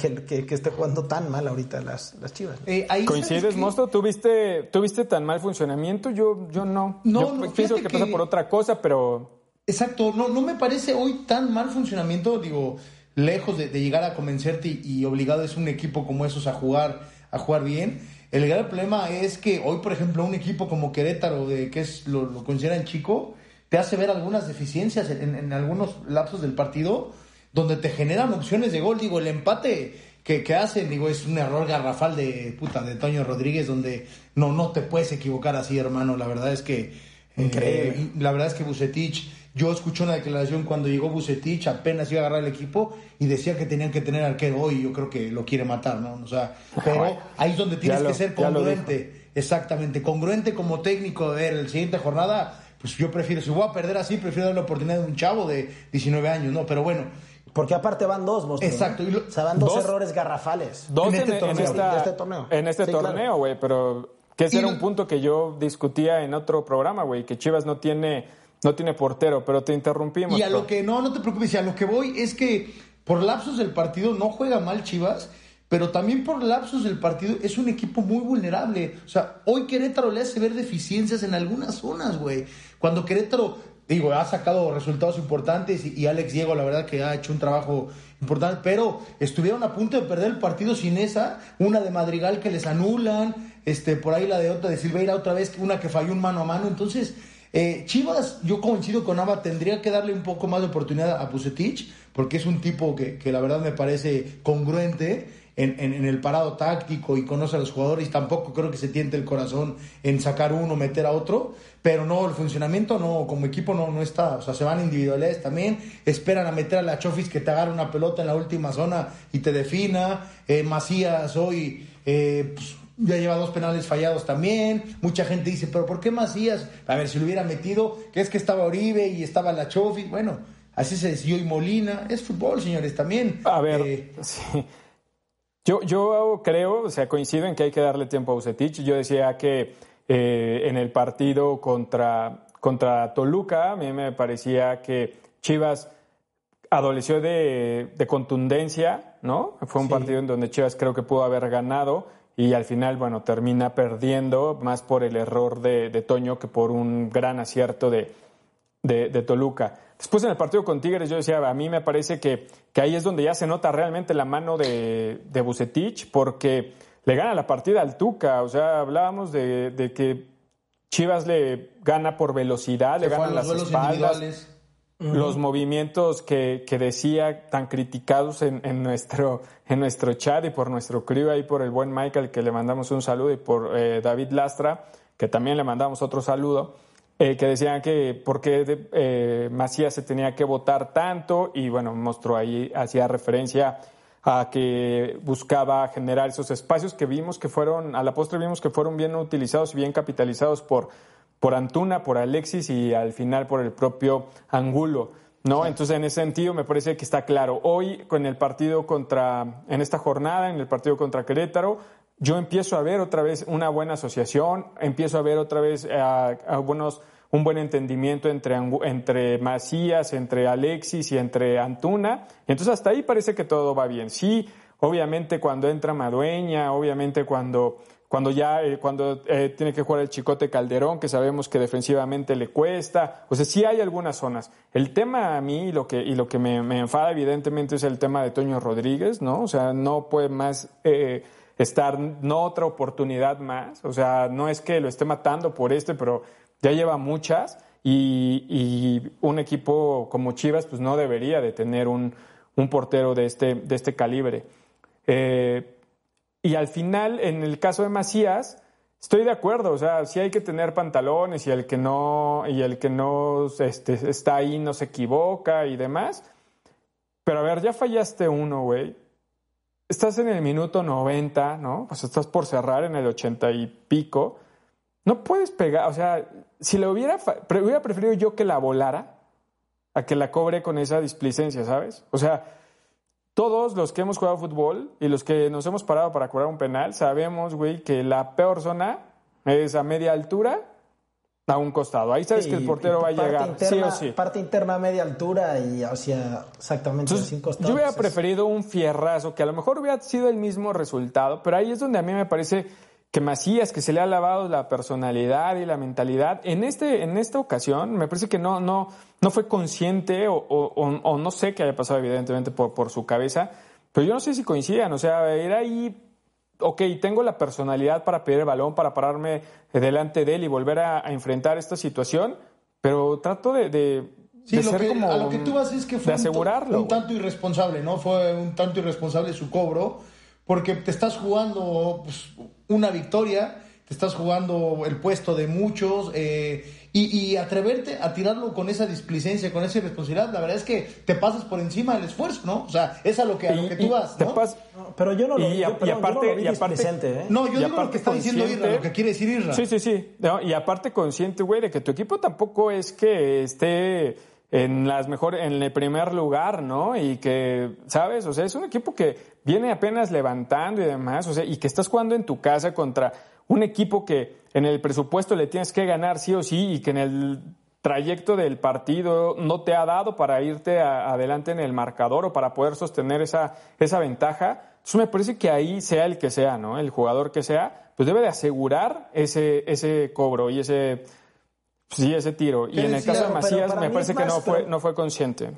que, que, esté jugando tan mal ahorita las, las Chivas. Eh, ¿Coincides, Mosto? ¿Tuviste, ¿Tuviste tan mal funcionamiento? Yo, yo no. No, yo no, pienso que, pasa por otra cosa, pero... Exacto, no, no me parece hoy tan mal funcionamiento, digo, lejos de, de llegar a convencerte y, y, obligado es un equipo como esos a jugar, a jugar bien. El gran problema es que hoy, por ejemplo, un equipo como Querétaro, de que es lo, lo consideran chico, te hace ver algunas deficiencias en, en, algunos lapsos del partido donde te generan opciones de gol. Digo, el empate que, que, hacen, digo, es un error garrafal de puta de Toño Rodríguez, donde no, no te puedes equivocar así, hermano. La verdad es que. Eh, la verdad es que Bucetich. Yo escuché una declaración cuando llegó Bucetich, apenas iba a agarrar el equipo y decía que tenían que tener arquero hoy. Yo creo que lo quiere matar, ¿no? O sea, pero ahí es donde tienes lo, que ser congruente. Exactamente, congruente como técnico. de ver, la siguiente jornada, pues yo prefiero, si voy a perder así, prefiero dar la oportunidad de un chavo de 19 años, ¿no? Pero bueno, porque aparte van dos, Monstruo, Exacto. ¿no? O sea, van dos, dos, errores garrafales. Dos en este en, torneo. En esta, este torneo. En este sí, torneo, güey, claro. pero que ese y era un punto que yo discutía en otro programa, güey, que Chivas no tiene, no tiene portero, pero te interrumpimos. Y a lo que, no, no te preocupes, y a lo que voy es que por lapsos del partido no juega mal Chivas, pero también por lapsos del partido es un equipo muy vulnerable. O sea, hoy Querétaro le hace ver deficiencias en algunas zonas, güey. Cuando Querétaro digo, ha sacado resultados importantes y, y, Alex Diego, la verdad que ha hecho un trabajo importante, pero estuvieron a punto de perder el partido sin esa, una de Madrigal que les anulan, este, por ahí la de otra de Silveira otra vez, una que falló un mano a mano, entonces eh, Chivas, yo coincido con Ava, tendría que darle un poco más de oportunidad a Bucetich, porque es un tipo que, que la verdad me parece congruente, en, en, en, el parado táctico y conoce a los jugadores. Tampoco creo que se tiente el corazón en sacar uno, meter a otro. Pero no, el funcionamiento no, como equipo no, no está. O sea, se van individualidades también. Esperan a meter a la Chofis que te agarre una pelota en la última zona y te defina. Eh, Macías hoy. Eh, pues, ya lleva dos penales fallados también. Mucha gente dice, pero ¿por qué Macías? A ver, si lo hubiera metido, que es que estaba Oribe y estaba la Chofis. Bueno, así se decidió y Molina. Es fútbol, señores, también. A ver, eh, sí. Yo, yo creo, o sea, coincido en que hay que darle tiempo a Bucetich. Yo decía que eh, en el partido contra, contra Toluca, a mí me parecía que Chivas adoleció de, de contundencia, ¿no? Fue un sí. partido en donde Chivas creo que pudo haber ganado y al final, bueno, termina perdiendo más por el error de, de Toño que por un gran acierto de, de, de Toluca. Después en el partido con Tigres yo decía, a mí me parece que, que ahí es donde ya se nota realmente la mano de, de Bucetich, porque le gana la partida al Tuca. O sea, hablábamos de, de que Chivas le gana por velocidad, se le ganan las espaldas. Los movimientos que, que, decía tan criticados en, en, nuestro, en nuestro chat y por nuestro crew ahí por el buen Michael que le mandamos un saludo y por eh, David Lastra que también le mandamos otro saludo eh, que decían que por qué eh, Macías se tenía que votar tanto y bueno, mostró ahí, hacía referencia a que buscaba generar esos espacios que vimos que fueron, a la postre vimos que fueron bien utilizados y bien capitalizados por, por Antuna, por Alexis y al final por el propio Angulo. ¿No? Sí. Entonces, en ese sentido, me parece que está claro. Hoy, con el partido contra, en esta jornada, en el partido contra Querétaro, yo empiezo a ver otra vez una buena asociación, empiezo a ver otra vez a, a buenos, un buen entendimiento entre, entre Macías, entre Alexis y entre Antuna. Entonces hasta ahí parece que todo va bien. Sí, obviamente cuando entra Madueña, obviamente cuando, cuando ya, eh, cuando eh, tiene que jugar el Chicote Calderón, que sabemos que defensivamente le cuesta. O sea, sí hay algunas zonas. El tema a mí y lo que, y lo que me, me enfada evidentemente es el tema de Toño Rodríguez, ¿no? O sea, no puede más... Eh, estar no otra oportunidad más, o sea, no es que lo esté matando por este, pero ya lleva muchas y, y un equipo como Chivas pues no debería de tener un, un portero de este, de este calibre. Eh, y al final, en el caso de Macías, estoy de acuerdo, o sea, sí hay que tener pantalones y el que no, y el que no este, está ahí no se equivoca y demás. Pero a ver, ya fallaste uno, güey estás en el minuto 90, ¿no? Pues estás por cerrar en el 80 y pico. no puedes pegar, o sea, si lo hubiera, hubiera preferido yo que la volara a que la cobre con esa displicencia, ¿sabes? O sea, todos los que hemos jugado fútbol y los que nos hemos parado para cobrar un penal, sabemos, güey, que la peor zona es a media altura a un costado. Ahí sabes que el portero va a llegar, sí o sí. Parte interna a media altura y hacia exactamente Entonces, costados. Yo hubiera preferido un fierrazo, que a lo mejor hubiera sido el mismo resultado, pero ahí es donde a mí me parece que Macías, que se le ha lavado la personalidad y la mentalidad, en, este, en esta ocasión me parece que no, no, no fue consciente o, o, no sé qué haya pasado evidentemente por, por su cabeza, pero yo no sé si coincidan, o sea, era ahí ok, tengo la personalidad para pedir el balón, para pararme delante de él y volver a, enfrentar esta situación, pero trato de, de, sí, lo que, a lo que tú vas es que fue un, tanto irresponsable, ¿no? Fue un tanto irresponsable su cobro, porque te estás jugando pues, una victoria, te estás jugando el puesto de muchos, eh, y, atreverte a tirarlo con esa displicencia, con esa irresponsabilidad, la verdad es que te pasas por encima del esfuerzo, ¿no? O sea, es a lo que, a lo que tú vas, ¿no? pero yo no lo, y, aparte, y aparte, ¿eh? No, yo digo lo que está diciendo Irra, lo que quiere decir Irra. Sí, sí, sí. y aparte consciente, güey, de que tu equipo tampoco es que esté en las mejores, en el primer lugar, ¿no? Y que, ¿sabes? O sea, es un equipo que viene apenas levantando y demás, o sea, y que estás jugando en tu casa contra un equipo que en el presupuesto le tienes que ganar sí o sí y que en el trayecto del partido no te ha dado para irte adelante en el marcador o para poder sostener esa, esa ventaja. Entonces me parece que ahí sea el que sea, ¿no? El jugador que sea, pues debe de asegurar ese, ese cobro y ese, sí, ese tiro. Y en el caso de Macías me parece que no fue, no fue consciente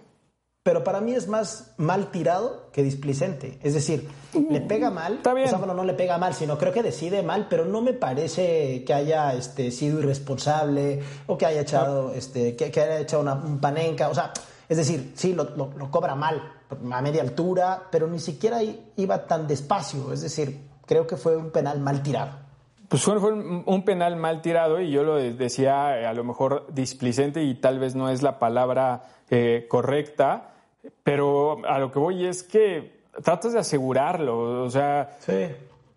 pero para mí es más mal tirado que displicente. Es decir, le pega mal. Está bien. O sea, bueno, no le pega mal, sino creo que decide mal, pero no me parece que haya este, sido irresponsable o que haya echado, este, que, haya echado una, un panenca. O sea, es decir, sí, lo, lo, cobra mal, a media altura, pero ni siquiera iba tan despacio. Es decir, creo que fue un penal mal tirado. Pues fue un penal mal tirado y yo lo decía a lo mejor displicente y tal vez no es la palabra eh, correcta, pero a lo que voy es que tratas de asegurarlo, o sea,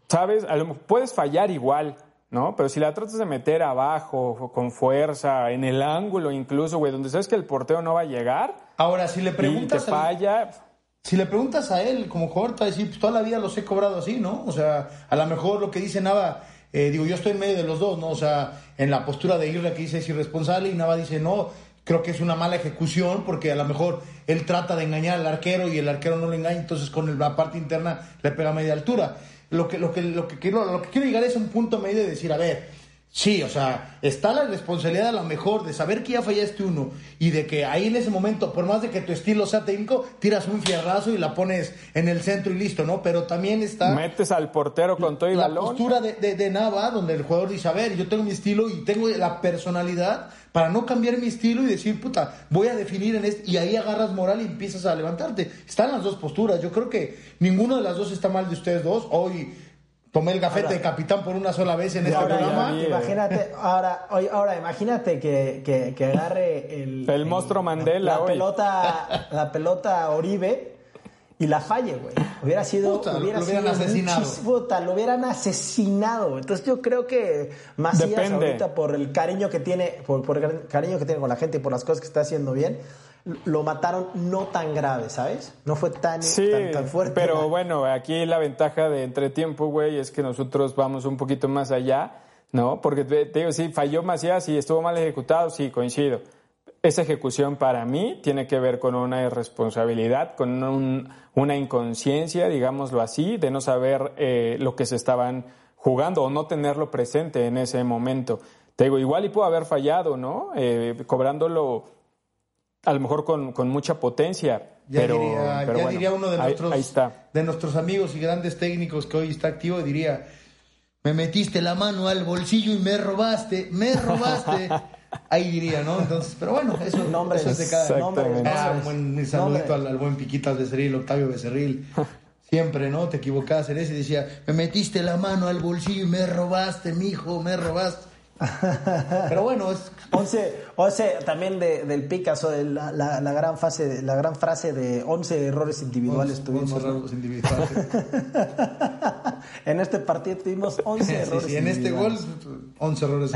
sabes, puedes fallar igual, ¿no? Pero si la tratas de meter abajo, con fuerza, en el ángulo incluso, güey, donde sabes que el porteo no va a llegar. Ahora, si le preguntas. Y te falla. Si le preguntas a él como jugador, te va a decir, pues toda la vida los he cobrado así, ¿no? O sea, a lo mejor lo que dice Nava, eh, digo, yo estoy en medio de los dos, ¿no? O sea, en la postura de Irra que dice es irresponsable y Nava dice, no, creo que es una mala ejecución porque a lo mejor él trata de engañar al arquero y el arquero no le engaña, entonces con la parte interna le pega a media altura. Lo que, lo que, lo que, quiero, lo que quiero llegar es un punto medio de decir, a ver, Sí, o sea, está la responsabilidad a lo mejor de saber que ya fallaste uno y de que ahí en ese momento, por más de que tu estilo sea técnico, tiras un fierrazo y la pones en el centro y listo, ¿no? Pero también está... Metes al portero con todo y la balón. La postura de, de, de, Nava, donde el jugador dice, a ver, yo tengo mi estilo y tengo la personalidad para no cambiar mi estilo y decir, puta, voy a definir en este... Y ahí agarras moral y empiezas a levantarte. Están las dos posturas. Yo creo que ninguno de las dos está mal de ustedes dos. Hoy tomé el gafete de capitán por una sola vez en este programa. imagínate, ahora, ahora imagínate que, que, agarre el, el, monstruo Mandela. La, pelota, la pelota Oribe y la falle, güey. Hubiera sido. hubiera lo hubieran asesinado. Puta, lo hubieran asesinado. Entonces yo creo que Macías ahorita por el cariño que tiene, por, por el cariño que tiene con la gente y por las cosas que está haciendo bien lo mataron no tan grave, ¿sabes? No fue tan, tan, fuerte. Pero bueno, aquí la ventaja de entretiempo, güey, es que nosotros vamos un poquito más allá, ¿no? Porque te, digo, sí, falló Macías y estuvo mal ejecutado, sí, coincido. Esa ejecución para mí tiene que ver con una irresponsabilidad, con una inconsciencia, digámoslo así, de no saber eh, lo que se estaban jugando o no tenerlo presente en ese momento. Te digo, igual y pudo haber fallado, ¿no? Eh, cobrándolo a lo mejor con, con mucha potencia. Ya, pero, diría, ya diría uno de nuestros, de nuestros amigos y grandes técnicos que hoy está activo, diría, me metiste la mano al bolsillo y me robaste, me robaste. Ahí diría, ¿no? Entonces, pero bueno, eso, nombre, es de cada nombre. Ah, un buen saludito al, buen Piquitas Becerril, Octavio Becerril. Siempre, ¿no? Te equivocabas en ese y decía, me metiste la mano al bolsillo y me robaste, mijo, me robaste. Pero bueno, es... 11, también de, del Picasso, de la, la, gran fase, la gran frase de 11 errores individuales 11, errores individuales. en este partido tuvimos 11 errores. Sí, en este gol, 11 errores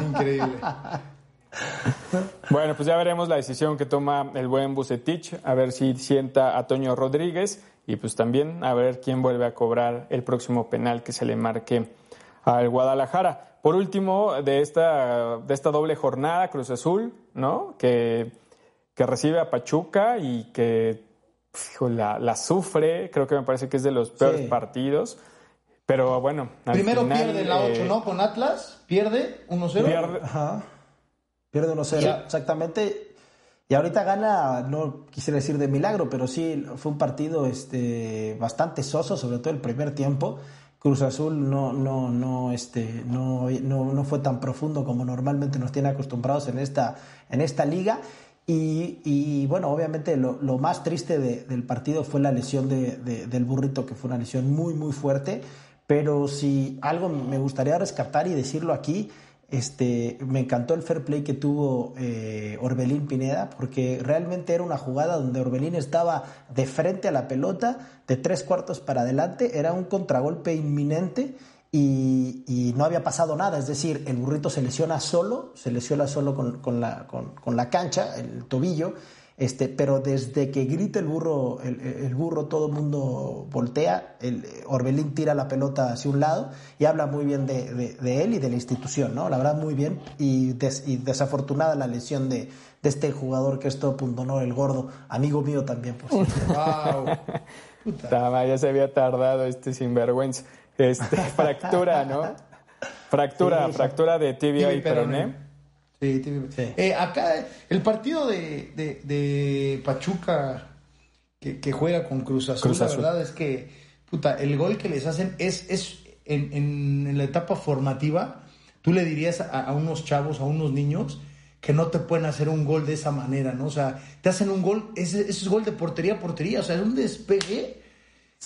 Increíble. Bueno, pues ya veremos la decisión que toma el buen Bucetich, a ver si sienta a Toño Rodríguez y pues también a ver quién vuelve a cobrar el próximo penal que se le marque al Guadalajara. Por último, de esta, de esta doble jornada, Cruz Azul, ¿no? Que, que recibe a Pachuca y que la, sufre, creo que me parece que es de los peores partidos. Pero bueno, Primero pierde la 8, eh, ¿no? Con Atlas, pierde 1-0. Pierde, pierde 1-0, exactamente. Y ahorita gana, no quisiera decir de milagro, pero sí fue un partido este, bastante soso, sobre todo el primer tiempo. Cruz Azul no, no, no, este, no, no, no fue tan profundo como normalmente nos tiene acostumbrados en esta, en esta liga. Y, bueno, obviamente lo, más triste del partido fue la lesión de, del burrito, que fue una lesión muy, muy fuerte. Pero si algo me gustaría rescatar y decirlo aquí, este, me encantó el fair play que tuvo eh, Orbelín Pineda, porque realmente era una jugada donde Orbelín estaba de frente a la pelota, de tres cuartos para adelante, era un contragolpe inminente y, no había pasado nada. Es decir, el burrito se lesiona solo, se lesiona solo con, la, con la cancha, el tobillo este, pero desde que grita el burro, el, burro, todo el mundo voltea, el, Orbelín tira la pelota hacia un lado y habla muy bien de, él y de la institución, ¿no? La verdad, muy bien. Y, desafortunada la lesión de, este jugador que es todo punto, ¿no? El gordo, amigo mío también, por ¡Wow! ya se había tardado este sinvergüenza. Este, fractura, ¿no? Fractura, fractura de tibia y peroné. Sí, eh, acá, el partido de, Pachuca que, juega con Cruz Azul, la verdad es que, puta, el gol que les hacen es, es en, en, la etapa formativa, tú le dirías a, unos chavos, a unos niños, que no te pueden hacer un gol de esa manera, ¿no? O sea, te hacen un gol, ese, ese es gol de portería a portería, o sea, es un despegue.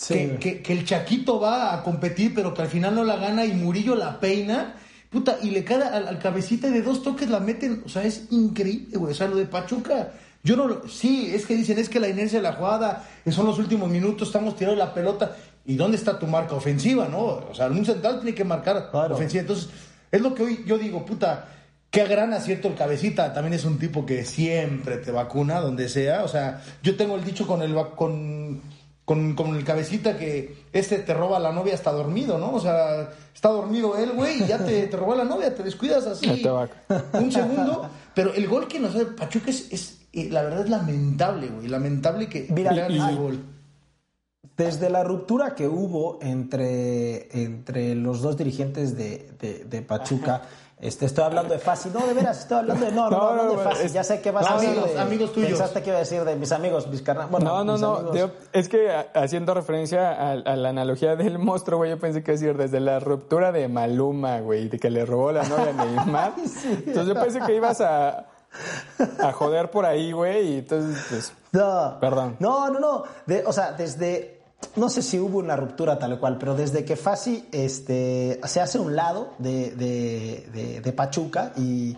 Que, que, el Chaquito va a competir, pero que al final no la gana y Murillo la peina Puta, y le cae al, cabecita y de dos toques la meten. O sea, es increíble, güey. O sea, lo de Pachuca. Yo no Sí, es que dicen, es que la inercia de la jugada, son los últimos minutos, estamos tirando la pelota. ¿Y dónde está tu marca ofensiva, no? O sea, un central tiene que marcar ofensiva. Entonces, es lo que hoy yo digo, puta, qué gran acierto el cabecita. También es un tipo que siempre te vacuna, donde sea. O sea, yo tengo el dicho con el. con con, con, el cabecita que este te roba la novia hasta dormido, ¿no? O sea, está dormido él, güey, y ya te, te robó la novia, te descuidas así un segundo. Pero el gol que nos hace Pachuca es, es eh, la verdad es lamentable, güey, lamentable que Mira, ese gol. Desde la ruptura que hubo entre, entre los dos dirigentes de, de, de Pachuca, este, estoy hablando de Fácil. No, de veras, estoy hablando de. No, no, no, no de Fácil. ya sé que vas a decir. De, amigos tuyos. Pensaste que iba a decir de mis amigos, mis carnales. Bueno, no, no, no. es que haciendo referencia a, la analogía del monstruo, güey, yo pensé que iba a decir desde la ruptura de Maluma, güey, de que le robó la novia a Neymar. Entonces yo pensé que ibas a. A joder por ahí, güey, y entonces, pues. No. Perdón. No, no, no. o sea, desde no sé si hubo una ruptura tal cual, pero desde que Fasi este, se hace un lado de, Pachuca y,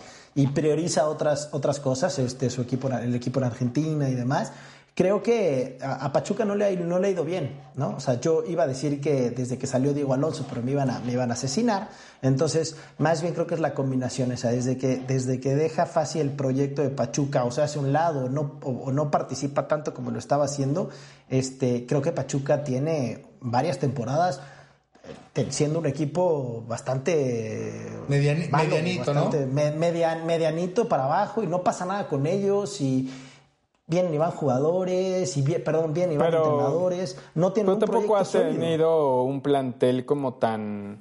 prioriza otras, otras cosas, este, su equipo, el equipo en Argentina y demás, creo que a, Pachuca no le, ha, no le ha ido bien, ¿no? O sea, yo iba a decir que desde que salió Diego Alonso, pero me iban a, me iban a asesinar. Entonces, más bien creo que es la combinación esa, desde que, desde que deja fácil el proyecto de Pachuca, o sea, hace un lado no, o, no participa tanto como lo estaba haciendo, este, creo que Pachuca tiene varias temporadas eh, siendo un equipo bastante medianito, ¿no? medianito para abajo y no pasa nada con ellos y vienen y van jugadores, y bien, perdón, vienen y van entrenadores. No tienen un tampoco has tenido un plantel como tan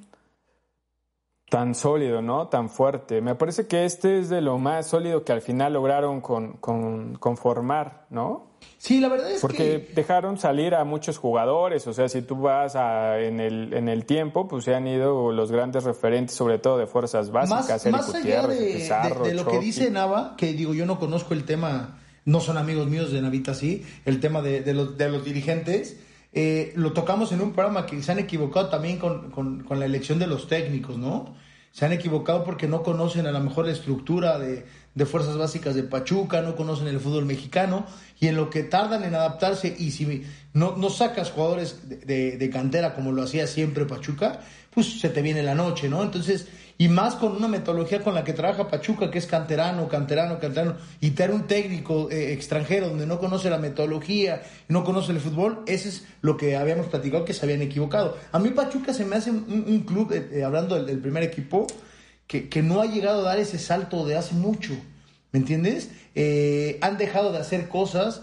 tan sólido, ¿no? Tan fuerte. Me parece que este es de lo más sólido que al final lograron con, con, formar, ¿no? Sí, la verdad es Porque dejaron salir a muchos jugadores, o sea, si tú vas a, en, el, en el tiempo, pues se han ido los grandes referentes, sobre todo de fuerzas básicas, más, allá de, lo que dice Nava, que digo, yo no conozco el tema no son amigos míos de Navita, sí, el tema de, los, de los, dirigentes. Eh, lo tocamos en un programa que se han equivocado también con, la elección de los técnicos, ¿no? se han equivocado porque no conocen a lo mejor la estructura de, de fuerzas básicas de Pachuca, no conocen el fútbol mexicano y en lo que tardan en adaptarse y si no, no sacas jugadores de, de, de cantera como lo hacía siempre Pachuca, pues se te viene la noche, ¿no? Entonces, y más con una metodología con la que trabaja Pachuca, que es canterano, canterano, canterano, y tener un técnico eh, extranjero donde no conoce la metodología, no conoce el fútbol, ese es lo que habíamos platicado que se habían equivocado. A mí Pachuca se me hace un, club, eh, eh, hablando del, primer equipo, que, que, no ha llegado a dar ese salto de hace mucho. ¿Me entiendes? Han dejado de hacer cosas,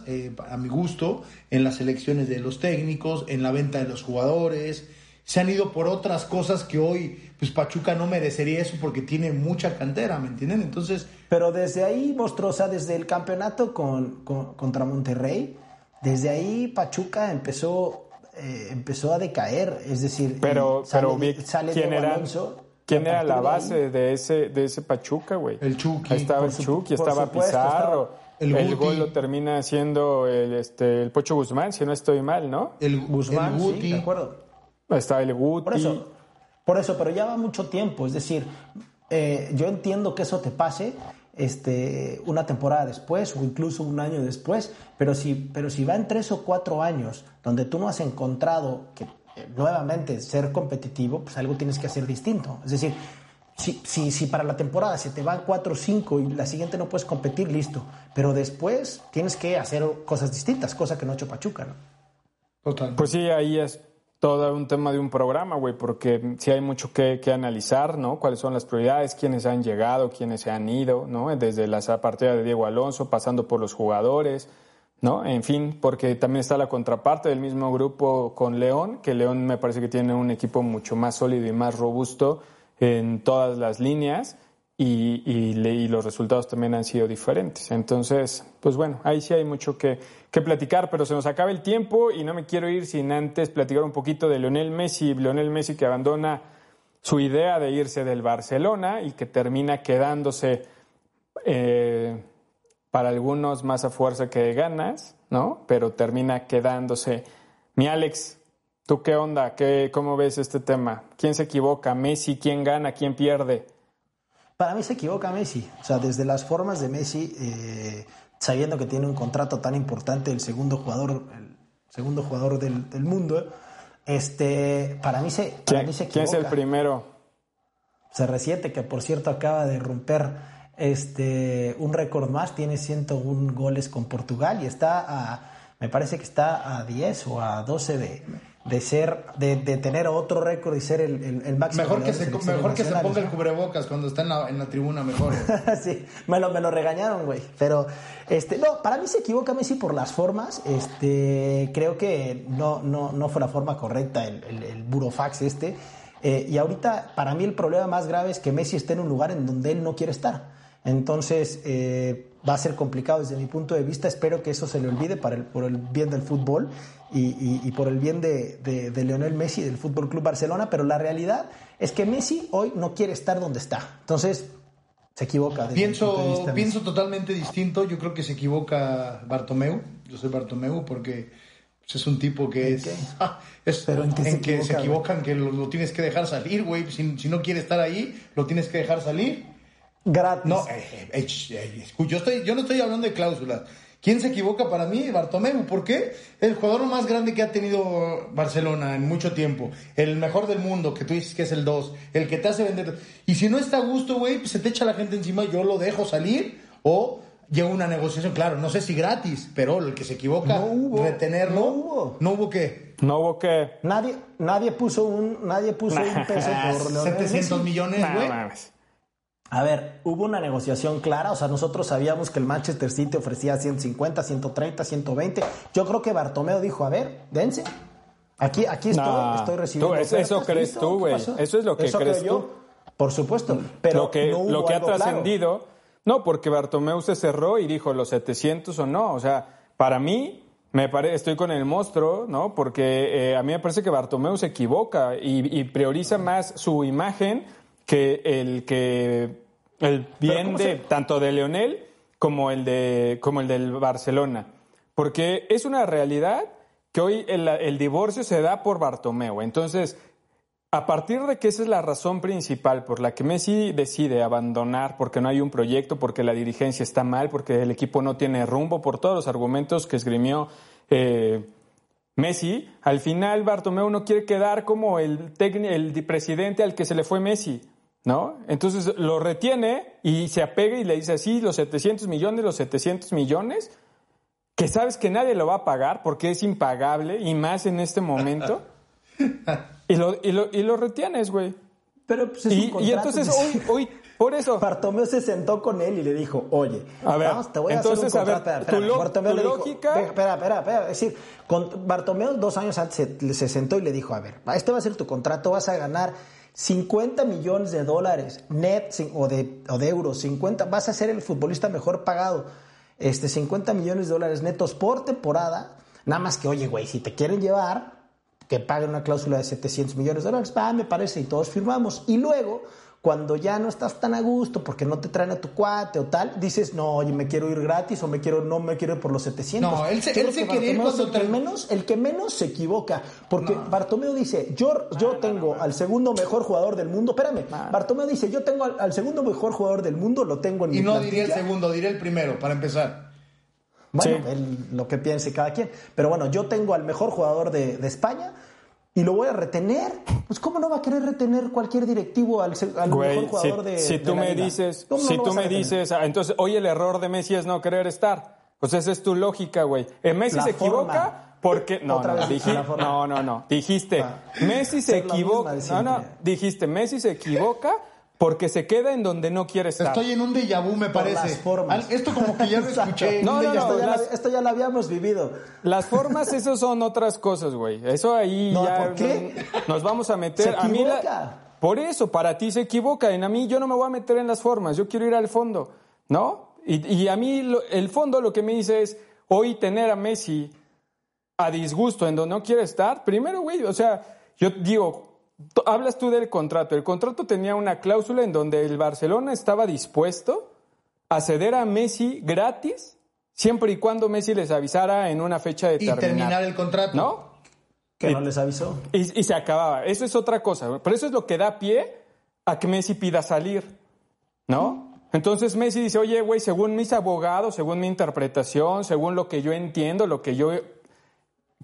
a mi gusto, en las elecciones de los técnicos, en la venta de los jugadores se han ido por otras cosas que hoy, pues Pachuca no merecería eso porque tiene mucha cantera, ¿me entienden? Entonces... Pero desde ahí, Mostrosa, desde el campeonato con, con, contra Monterrey, desde ahí Pachuca empezó, eh, empezó a decaer, es decir, pero, sale, pero sale ¿quién Diego era, Alonso, ¿quién era la base de ese, de ese Pachuca, güey? El Chucky. Ahí estaba el Chucky, estaba supuesto, Pizarro. estaba el el, gol lo termina haciendo el, este, el Pocho Guzmán, si no estoy mal, ¿no? El, Guzmán, el sí, Guti. de acuerdo. Estaba el Guti. Por eso, por eso, pero ya va mucho tiempo. Es decir, eh, yo entiendo que eso te pase este, una temporada después o incluso un año después, pero si, pero si va en tres o cuatro años donde tú no has encontrado que eh, nuevamente ser competitivo, pues algo tienes que hacer distinto. Es decir, si, si, si para la temporada se te van cuatro o cinco y la siguiente no puedes competir, listo. Pero después tienes que hacer cosas distintas, cosa que no ha hecho Pachuca, ¿no? Total. Pues sí, ahí es todo un tema de un programa, güey, porque sí hay mucho que, que analizar, ¿no? Cuáles son las prioridades, quiénes han llegado, quiénes se han ido, ¿no? Desde la partida de Diego Alonso, pasando por los jugadores, ¿no? En fin, porque también está la contraparte del mismo grupo con León, que León me parece que tiene un equipo mucho más sólido y más robusto en todas las líneas y, y, y los resultados también han sido diferentes. Entonces, pues bueno, ahí sí hay mucho que, que platicar, pero se nos acaba el tiempo y no me quiero ir sin antes platicar un poquito de Lionel Messi. Lionel Messi que abandona su idea de irse del Barcelona y que termina quedándose eh, para algunos más a fuerza que de ganas, ¿no? Pero termina quedándose. Mi Alex, ¿tú qué onda? ¿Qué, ¿Cómo ves este tema? ¿Quién se equivoca? ¿Messi? ¿Quién gana? ¿Quién pierde? Para mí se equivoca Messi. O sea, desde las formas de Messi, eh, sabiendo que tiene un contrato tan importante, el segundo jugador, el segundo jugador del, del mundo, este, para mí se, para ¿Quién, mí se quién equivoca. es el primero? CR7, que por cierto acaba de romper este, un récord más, tiene 101 goles con Portugal y está a, me parece que está a 10 o a 12 de, de ser, de, de tener otro récord y ser el, el, el máximo. Mejor que, se, mejor que se ponga el cubrebocas cuando está en la, en la tribuna, mejor. sí, me lo, me lo regañaron, güey. Pero, este, no, para mí se equivoca Messi por las formas. Este, creo que no, no, no fue la forma correcta el, el, el burofax este. Eh, y ahorita, para mí el problema más grave es que Messi esté en un lugar en donde él no quiere estar. Entonces, eh, va a ser complicado desde mi punto de vista. Espero que eso se le olvide para el, por el bien del fútbol y, y- y por el bien de, de, de Lionel Messi y del Fútbol Club Barcelona. Pero la realidad es que Messi hoy no quiere estar donde está. Entonces, se equivoca. Pienso, pienso totalmente distinto. Yo creo que se equivoca Bartomeu. Yo soy Bartomeu porque es un tipo que es. Ah, es ¿Pero en qué se que se equivoca, equivocan, que lo, lo tienes que dejar salir, güey. Si, si no quiere estar ahí, lo tienes que dejar salir. Gratis. No, eh, eh, eh, eh, yo, estoy, yo no estoy hablando de cláusulas. ¿Quién se equivoca para mí? Bartomeu. ¿Por qué? El jugador más grande que ha tenido Barcelona en mucho tiempo. El mejor del mundo, que tú dices que es el 2. El que te hace vender. Y si no está a gusto, güey, pues se te echa la gente encima. Yo lo dejo salir o llevo una negociación. Claro, no sé si gratis, pero el que se equivoca, No hubo, retenerlo. no hubo. ¿No hubo qué? No hubo que. Nadie, nadie puso un, nadie puso un peso por Lionel 700 Messi. millones, Nah, güey. mames. A ver, hubo una negociación clara, o sea, nosotros sabíamos que el Manchester City ofrecía 150, 130, 120. Yo creo que Bartomeo dijo, a ver, dense. Aquí, aquí estoy, Nah, estoy recibiendo. tú, eso- crees tú, ¿Qué güey. Eso es lo que crees creo yo. tú. Por supuesto, pero lo que, no hubo lo que ha claro. trascendido. No, porque Bartomeu se cerró y dijo los 700 o no. O sea, para mí, me pare, estoy con el monstruo, ¿no? Porque eh, a mí me parece que Bartomeu se equivoca y, y prioriza más su imagen que el que el bien ¿cómo de se- tanto de Leonel como el de como el del Barcelona. Porque es una realidad que hoy el, el divorcio se da por Bartomeu. Entonces, a partir de que esa es la razón principal por la que Messi decide abandonar, porque no hay un proyecto, porque la dirigencia está mal, porque el equipo no tiene rumbo, por todos los argumentos que esgrimió eh, Messi, al final Bartomeu no quiere quedar como el, el presidente al que se le fue Messi, ¿no? Entonces lo retiene y se apega y le dice así, los 700 millones, los 700 millones, que sabes que nadie lo va a pagar porque es impagable y más en este momento. Y lo, y lo, y lo retienes, güey. Pero pues, es y, un y entonces hoy, hoy, por eso. Bartomeu se sentó con él y le dijo, oye, A ver, vamos, te voy a entonces, hacer un a ver, contrato. tu Espera, lo- Bartomeu tu le dijo, lógica- "Ve, espera, espera, espera. Es decir, con, Bartomeu dos años antes se, se sentó y le dijo, a ver, este va a ser tu contrato, vas a ganar 50 millones de dólares net o de, o de euros, 50, vas a ser el futbolista mejor pagado, este 50 millones de dólares netos por temporada, nada más que, oye, güey, si te quieren llevar, que paguen una cláusula de 700 millones de dólares. Va, me parece, y todos firmamos. Y luego, cuando ya no estás tan a gusto porque no te traen a tu cuate o tal, dices, no, oye, me quiero ir gratis o me quiero, no me quiero ir por los 700. No, él se- él creo se que quería ir Bartomeu es cuando el que menos, el que menos se equivoca. Porque Bartomeu dice, yo, yo tengo al segundo mejor jugador del mundo. Espérame, Bartomeu dice, yo tengo al, al segundo mejor jugador del mundo, lo tengo en Y mi no diría el plantilla. segundo, diría el primero, para empezar. Bueno, Sí. él- lo que piense cada quien. Pero bueno, yo tengo al mejor jugador de, de España y lo voy a retener. Pues ¿cómo no va a querer retener cualquier directivo al, al Güey, mejor jugador si, de si de tú la me liga? dices, ¿Cómo no si tú me dices, ah, entonces, hoy el error de Messi es no querer estar. Pues esa es tu lógica, güey. Eh, Messi La se equivoca porque no, Otra no, vez, no, no, no, dijiste, Ah. Messi se equivoca, no, no, dijiste, Messi se equivoca porque se queda en donde no quiere estar. Estoy en un déjà vu, me Por parece. las formas. Esto como que ya lo escuché. No, no, no, esto, ya las- la- esto ya lo habíamos vivido. Las formas, eso son otras cosas, güey. Eso ahí No, ya ¿por qué? nos vamos a meter. Se a mí la- equivoca. por eso, para ti se equivoca. En a mí yo no me voy a meter en las formas. Yo quiero ir al fondo, ¿no? Y, y a mí lo- el fondo lo que me dice es hoy tener a Messi a disgusto en donde no quiere estar. Primero, güey, o sea, yo digo, hablas tú del contrato. El contrato tenía una cláusula en donde el Barcelona estaba dispuesto a ceder a Messi gratis siempre y cuando Messi les avisara en una fecha Y determinada. terminar el contrato. ¿No? Que Y- no les avisó. Y, y se acababa. Eso es otra cosa. Pero eso es lo que da pie a que Messi pida salir. ¿No? Entonces Messi dice, oye, güey, según mis abogados, según mi interpretación, según lo que yo entiendo, lo que yo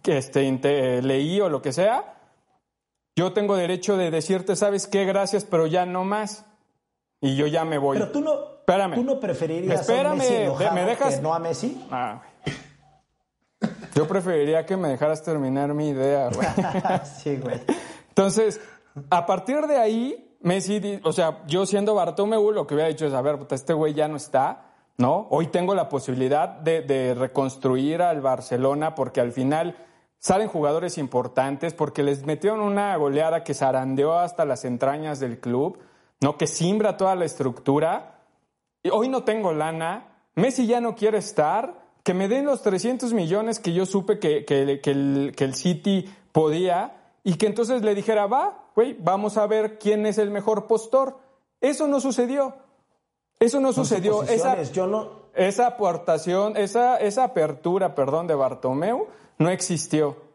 que este, inte- leí o lo que sea, yo tengo derecho de decirte, ¿sabes qué? Gracias, pero ya no más. Y yo ya me voy. Pero tú no, Espérame. tú no preferirías Espérame, Messi enojado ¿me dejas? que no a Messi. Ah, güey. Yo preferiría que me dejaras terminar mi idea, güey. sí, güey. Entonces, a partir de ahí, Messi, o sea, yo siendo Bartomeu, lo que hubiera dicho es, a ver, este güey ya no está, ¿no? Hoy tengo la posibilidad de, de reconstruir al Barcelona porque al final salen jugadores importantes, porque les metieron una goleada que zarandeó hasta las entrañas del club, ¿no? Que simbra toda la estructura. Y hoy no tengo lana, Messi ya no quiere estar, que me den los 300 millones que yo supe que, que- que el, que el City podía y que entonces le dijera, va, güey, vamos a ver quién es el mejor postor. Eso no sucedió. Eso no Son sucedió. Esa. Yo no, esa aportación, esa, esa apertura, perdón, de Bartomeu no existió.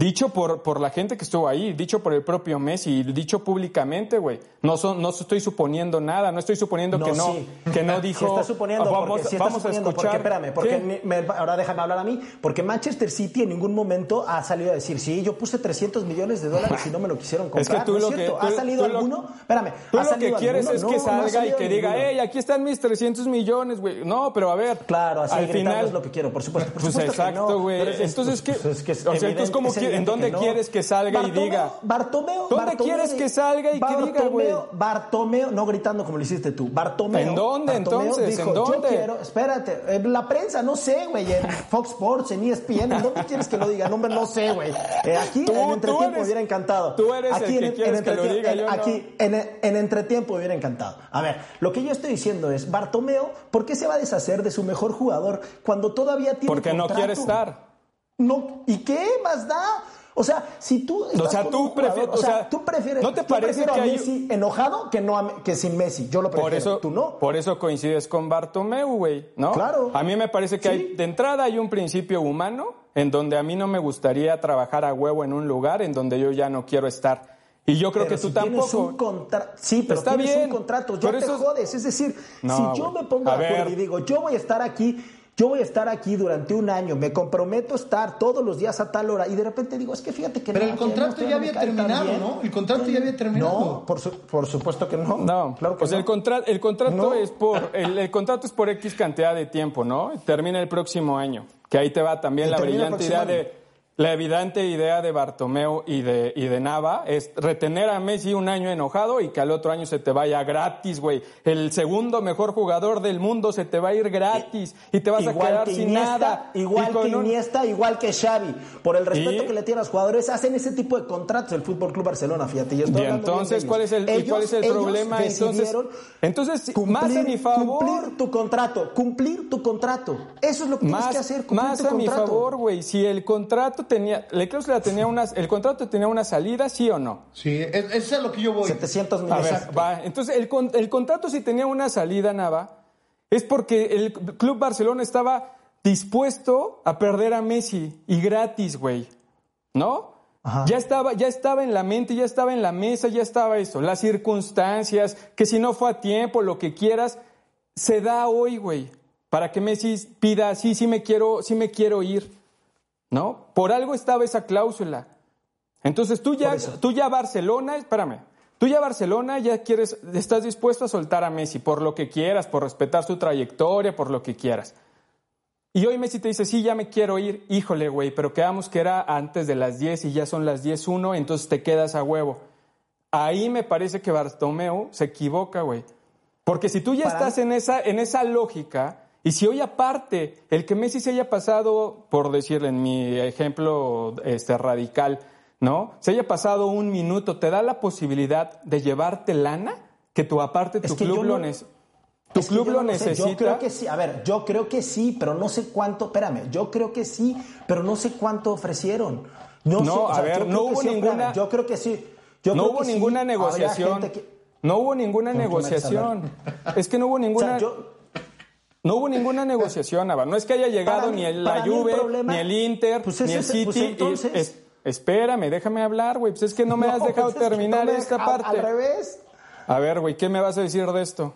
Dicho por, por la gente que estuvo ahí, dicho por el propio Messi, dicho públicamente, güey. No, son, no estoy suponiendo nada, no estoy suponiendo que no, sí. que no dijo. Si está suponiendo, "Ah, porque, vamos, si está vamos suponiendo, a escuchar. porque espérame, porque me- me- ahora déjame hablar a mí, porque Manchester City en ningún momento ha salido a decir, sí, yo puse 300 millones de dólares y no me lo quisieron comprar. Es que tú ¿No lo es que- ¿Ha salido tú lo- alguno? Espérame, Tú ¿ha lo que quieres alguno? es No, que no salga y que diga, hey, aquí están mis 300 millones, güey. No, pero a ver. Claro, así al final es lo que quiero, por supuesto. Por Pues supuesto que exacto, no, güey. Entonces, ¿qué? pues es que es O sea, entonces, evidente- ¿cómo es qui- evidente en dónde no. quieres que salga y diga? Bartomeu, ¿Dónde quieres que salga y que diga, güey? Bartomeu, no gritando como lo hiciste tú. Bartomeu. ¿En dónde, entonces? dijo, ¿En dónde? Yo quiero, espérate, en la prensa, no sé, güey, en Fox Sports, en ESPN, ¿en dónde quieres que lo diga? No, hombre, no sé, güey. Eh, aquí Tú- en entretiempo eres- hubiera encantado. tú eres el aquí que en, quieres en que lo entretie- diga, en- yo no. Aquí en, en entretiempo hubiera encantado. A ver, lo que yo estoy diciendo es, Bartomeu, ¿por qué se va a deshacer de su mejor jugador cuando todavía tiene Porque no quiere estar. No, ¿y qué más da? O sea, si tú estás sea, tú un jugador, prefi- o o sea, tú prefieres ¿no te yo parece que a hay- Messi enojado que no a- que sin Messi? Yo lo prefiero. Por eso, tú no. por eso coincides con Bartomeu, güey, ¿no? Claro. A mí me parece que Sí. hay, de entrada hay un principio humano en donde a mí no me gustaría trabajar a huevo en un lugar en donde yo ya no quiero estar. Y yo creo Pero que tú si tampoco. Tienes un contra- sí, pero Está tienes bien, un contrato, pero te eso es- jodes. Es decir, No, si yo me pongo A de acuerdo y digo, yo voy a estar aquí, yo voy a estar aquí durante un año, me comprometo a estar todos los días a tal hora y de repente digo, es que fíjate que Pero no, el contrato ya había terminado. ¿no? El contrato ya había terminado. No, por, su- por supuesto que no. No, claro que pues no. el, contra- el contrato No. es por el, el contrato es por X cantidad de tiempo, ¿no? Termina el próximo año. Que ahí te va también Y la brillante idea de la evidente idea de Bartomeu y de, y de Nava es retener a Messi un año enojado y que al otro año se te vaya gratis, güey. El segundo mejor jugador del mundo se te va a ir gratis y te vas a quedar que sin Iniesta, nada. Igual que un- Iniesta, igual que Xavi. Por el respeto ¿Y? que le tienen a los jugadores, hacen ese tipo de contratos el Fútbol Club Barcelona, fíjate. Y, estoy Y entonces, ¿cuál es el, Ellos- cuál es el ellos problema? Entonces, entonces cumplir, más a mi favor. Cumplir tu contrato, cumplir tu contrato. Eso es lo que tienes que hacer, más tu a mi contrato. favor, güey. Si el contrato tenía, la cláusula tenía unas, el contrato tenía una salida, ¿sí o no? Sí, es, eso es a lo que yo voy. 700 A millones. ver, va. Entonces, el, con- el contrato si tenía una salida, Nava, es porque el Club Barcelona estaba dispuesto a perder a Messi y gratis, güey. ¿No? Ajá. Ya estaba, ya estaba en la mente, ya estaba en la mesa, ya estaba eso. Las circunstancias, que si no fue a tiempo, lo que quieras, se da hoy, güey. Para que Messi pida, sí, sí me quiero, sí me quiero ir. ¿No? Por algo estaba esa cláusula. Entonces tú ya, tú ya Barcelona, espérame, tú ya Barcelona ya quieres, estás dispuesto a soltar a Messi por lo que quieras, por respetar su trayectoria, por lo que quieras. Y hoy Messi te dice, sí, ya me quiero ir, híjole, güey, pero quedamos que era antes de las 10 y ya son las 10.1, entonces te quedas a huevo. Ahí me parece que Bartomeu se equivoca, güey. Porque si tú ya Para estás mí- en esa, en esa lógica, y si hoy aparte el que Messi se haya pasado, por decirle en mi ejemplo este, radical, ¿no? Se haya pasado un minuto, ¿te da la posibilidad de llevarte lana? Que tú aparte tu Es que club lo no- neces- Tu Es club lo no sé, necesita. Yo creo que sí. A ver, yo creo que sí, pero no sé cuánto. Espérame, yo creo que sí, pero no sé cuánto ofrecieron. No, No, sé, o a sea, ver, no hubo sí, espérame, ninguna- yo creo que sí. Yo no creo hubo que sí, ninguna habría negociación. que- No hubo ninguna ¿Con quién hay que negociación. Es que no hubo O ninguna. sea, yo, No hubo ninguna negociación, Nava. No es que haya llegado mí- ni el, la el Juve, problema- ni el Inter, Pues ni el ese- City. pues y- entonces- es- espérame, déjame hablar, güey. Pues es que no me has dejado pues es que terminar esta parte. Al revés. A ver, güey, ¿qué me vas a decir de esto?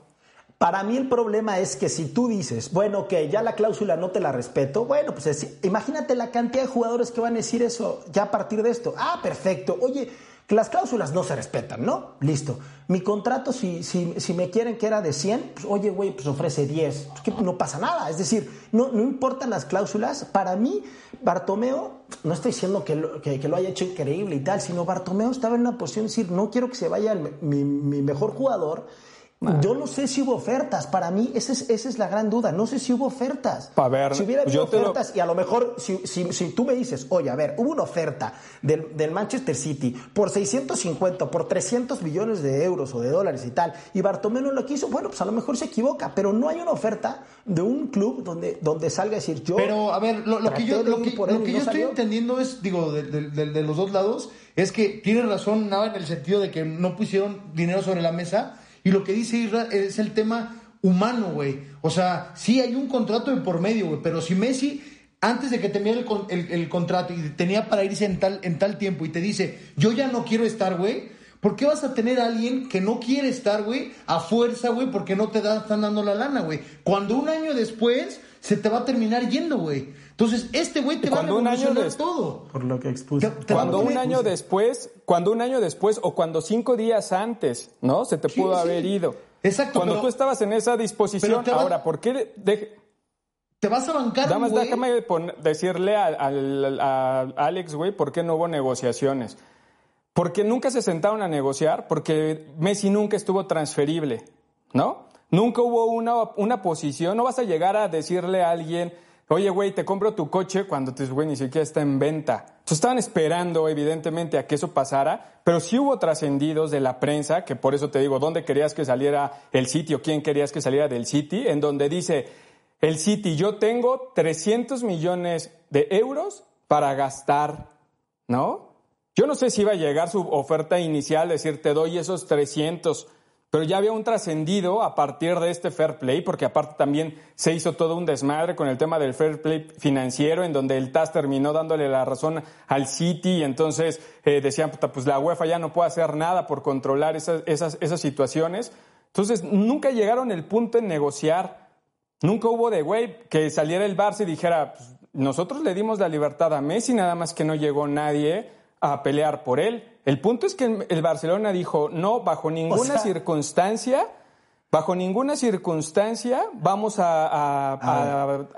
Para mí el problema es que si tú dices, bueno, que ya la cláusula no te la respeto, bueno, pues es- imagínate la cantidad de jugadores que van a decir eso ya a partir de esto. Ah, perfecto. Oye, que las cláusulas no se respetan, ¿no? Listo. Mi contrato, si, si, si me quieren que era de 100, pues oye, güey, pues ofrece 10. Pues que no pasa nada. Es decir, no, no importan las cláusulas. Para mí, Bartomeo, no estoy diciendo que lo, que, lo haya hecho increíble y tal, sino Bartomeo estaba en una posición de decir, no quiero que se vaya mi, mi mejor jugador. Yo no sé si hubo ofertas. Para mí, esa es, esa es la gran duda. No sé si hubo ofertas. A ver, si hubiera habido lo- ofertas, y a lo mejor, si, si- si tú me dices, oye, a ver, hubo una oferta del, del Manchester City por 650, por 300 millones de euros o de dólares y tal, y Bartomeu no lo quiso, bueno, pues a lo mejor se equivoca, pero no hay una oferta de un club donde, donde salga a decir yo. Pero, a ver, lo, lo que yo, lo que, por lo él y que no yo estoy salió. entendiendo es, digo, de, de- de- de los dos lados, es que tiene razón Nava en el sentido de que no pusieron dinero sobre la mesa. Y lo que dice Isra es el tema humano, güey. O sea, sí hay un contrato de por medio, güey. Pero si Messi, antes de que termine el, el- el contrato y tenía para irse en tal, en tal tiempo y te dice, yo ya no quiero estar, güey. ¿Por qué vas a tener a alguien que no quiere estar, güey, a fuerza, güey, porque no te da, están dando la lana, güey? Cuando un año después se te va a terminar yendo, güey. Entonces, este güey te va a año revolucionar des- todo. Por lo que te Cuando a un año después, cuando un año después o cuando cinco días antes, ¿no? Se te Sí, pudo sí. haber ido. Exacto, Cuando pero- tú estabas en esa disposición, va- ahora, ¿por qué? deje- Te vas a bancar, Nada más güey. déjame decirle a, al- a Alex, güey, por qué no hubo negociaciones. Porque nunca se sentaron a negociar, porque Messi nunca estuvo transferible, ¿no? Nunca hubo una, una posición, no vas a llegar a decirle a alguien, oye, güey, te compro tu coche cuando tu güey ni siquiera está en venta. Entonces estaban esperando, evidentemente, a que eso pasara, pero sí hubo trascendidos de la prensa, que por eso te digo, ¿dónde querías que saliera el sitio? ¿Quién querías que saliera del City? En donde dice, el City, yo tengo 300 millones de euros para gastar, ¿no? Yo no sé si iba a llegar su oferta inicial, decir, te doy esos 300, pero ya había un trascendido a partir de este fair play, porque aparte también se hizo todo un desmadre con el tema del fair play financiero, en donde el TAS terminó dándole la razón al City, y entonces eh, decían, pues la UEFA ya no puede hacer nada por controlar esas, esas, esas situaciones. Entonces, nunca llegaron el punto en negociar, nunca hubo de, güey, que saliera el Barça y dijera, pues, nosotros le dimos la libertad a Messi, nada más que no llegó nadie a pelear por él. El punto es que el Barcelona dijo, no, bajo ninguna circunstancia, bajo ninguna circunstancia vamos a,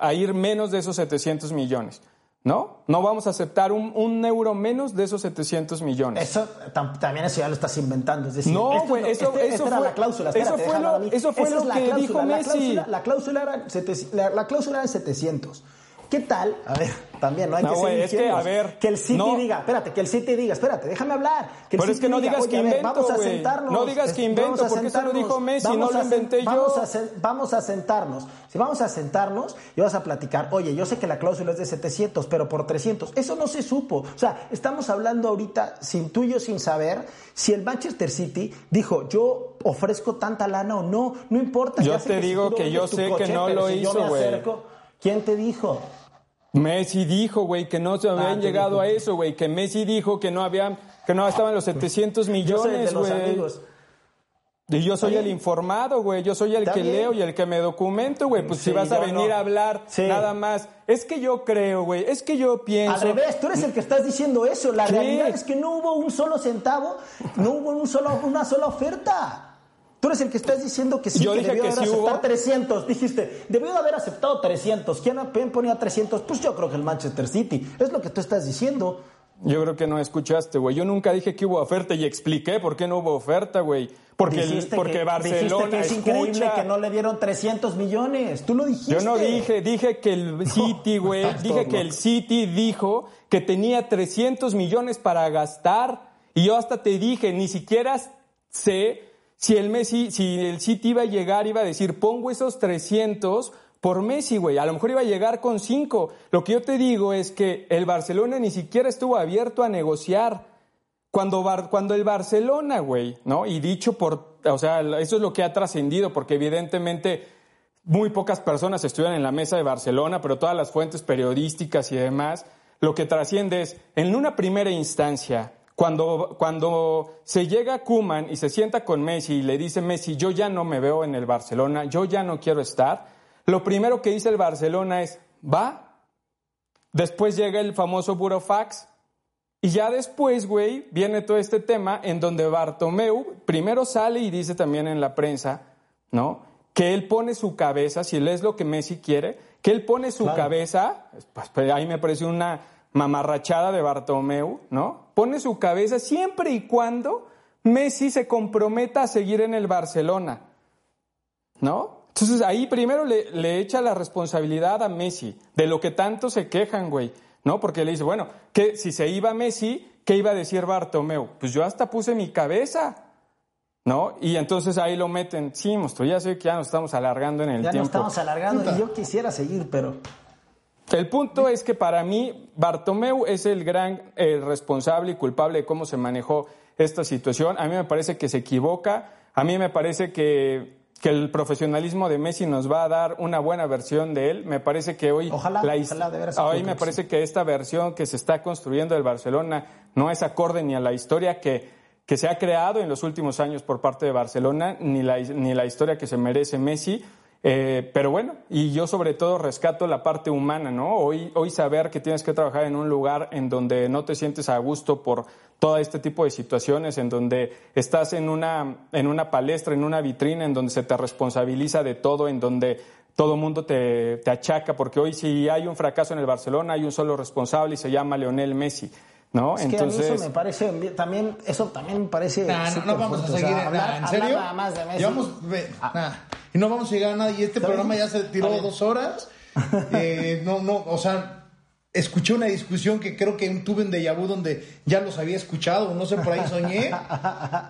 a, ir menos de esos 700 millones. ¿No? No vamos a aceptar un, euro menos de esos 700 millones. Eso también eso ya lo estás inventando. Es decir, no, güey, eso, este, eso fue, la cláusula. eso fue lo, eso fue lo que dijo Messi. La cláusula, era, la cláusula era 700. ¿Qué tal? A ver, también no hay que ser es que, a ver, que el City diga, espérate, que el City diga, espérate, déjame hablar. Que el Pero es que no digas que invento, vamos a sentarnos. No digas que invento, porque eso lo dijo Messi, no lo inventé yo. Vamos a, vamos a sentarnos. Si vamos a sentarnos y vas a platicar, oye, yo sé que la cláusula es de 700, pero por 300. Eso no se supo. O sea, estamos hablando ahorita sin tuyo, sin saber si el Manchester City dijo, yo ofrezco tanta lana o no, no importa. Yo te digo que yo sé que no lo hizo, güey. ¿Quién te dijo? Messi dijo, güey, que no se habían ah, llegado a eso, güey, que Messi dijo que no habían, que no estaban los 700 millones, güey. Y yo soy el informado, güey. Yo soy el que leo y el que me documento, güey. Pues si vas a venir a hablar nada más. Es que yo creo, güey. Es que yo pienso. Al revés, tú eres el que estás diciendo eso. La realidad es que no hubo un solo centavo, no hubo un solo, una sola oferta. Tú eres el que estás diciendo que sí, Yo que dije debió que haber sí aceptado 300. Dijiste, debió de haber aceptado 300. ¿Quién ponía 300? Pues yo creo que el Manchester City. Es lo que tú estás diciendo. Yo creo que no escuchaste, güey. Yo nunca dije que hubo oferta y expliqué por qué no hubo oferta, güey. Porque, el, porque que, Barcelona que es increíble que no le dieron 300 millones. Tú lo dijiste. Yo no dije, dije que el City, güey, dije que el City dijo que tenía 300 millones para gastar y yo hasta te dije, ni siquiera sé si el Messi, si el City iba a llegar, iba a decir, pongo esos 300 por Messi, güey. A lo mejor iba a llegar con 5. Lo que yo te digo es que el Barcelona ni siquiera estuvo abierto a negociar. Cuando, cuando el Barcelona, güey, ¿no? Y dicho por, o sea, eso es lo que ha trascendido, porque evidentemente muy pocas personas estuvieron en la mesa de Barcelona, pero todas las fuentes periodísticas y demás, lo que trasciende es, en una primera instancia, cuando, cuando se llega Kuman y se sienta con Messi y le dice Messi, yo ya no me veo en el Barcelona, yo ya no quiero estar, lo primero que dice el Barcelona es, va. Después llega el famoso burofax. Y ya después, güey, viene todo este tema en donde Bartomeu primero sale y dice también en la prensa, ¿no? Que él pone su cabeza, si lees lo que Messi quiere, que él pone su cabeza, pues, pues ahí me parece una, mamarrachada de Bartomeu, ¿no? Pone su cabeza siempre y cuando Messi se comprometa a seguir en el Barcelona, ¿no? Entonces ahí primero le, le, echa la responsabilidad a Messi de lo que tanto se quejan, güey, ¿no? Porque le dice, bueno, que si se iba Messi, ¿qué iba a decir Bartomeu? Pues yo hasta puse mi cabeza, ¿no? Y entonces ahí lo meten, sí, monstruo, ya sé que ya nos estamos alargando en el tiempo. Ya nos estamos alargando y yo quisiera seguir, pero... El punto es que para mí Bartomeu es el gran eh, responsable y culpable de cómo se manejó esta situación. A mí me parece que se equivoca, a mí me parece que, que el profesionalismo de Messi nos va a dar una buena versión de él. Me parece que hoy, ojalá, hoy me parece que esta versión que se está construyendo del Barcelona no es acorde ni a la historia que, que se ha creado en los últimos años por parte de Barcelona, ni la, ni la historia que se merece Messi. Eh, pero bueno, y yo sobre todo rescato la parte humana, ¿no? Hoy, hoy saber que tienes que trabajar en un lugar en donde no te sientes a gusto por todo este tipo de situaciones, en donde estás en una, en una palestra, en una vitrina, en donde se te responsabiliza de todo, en donde todo mundo te, te achaca, porque hoy si hay un fracaso en el Barcelona, hay un solo responsable y se llama Leonel Messi. ¿No? Es Entonces... que a mí eso me parece también eso también me parece no, no, vamos a seguir ¿en serio? más de Messi. Ah. y no vamos a llegar a nada y este programa ya se tiró dos horas eh, no no o sea escuché una discusión que creo que tuve en Vu donde ya los había escuchado no sé por ahí soñé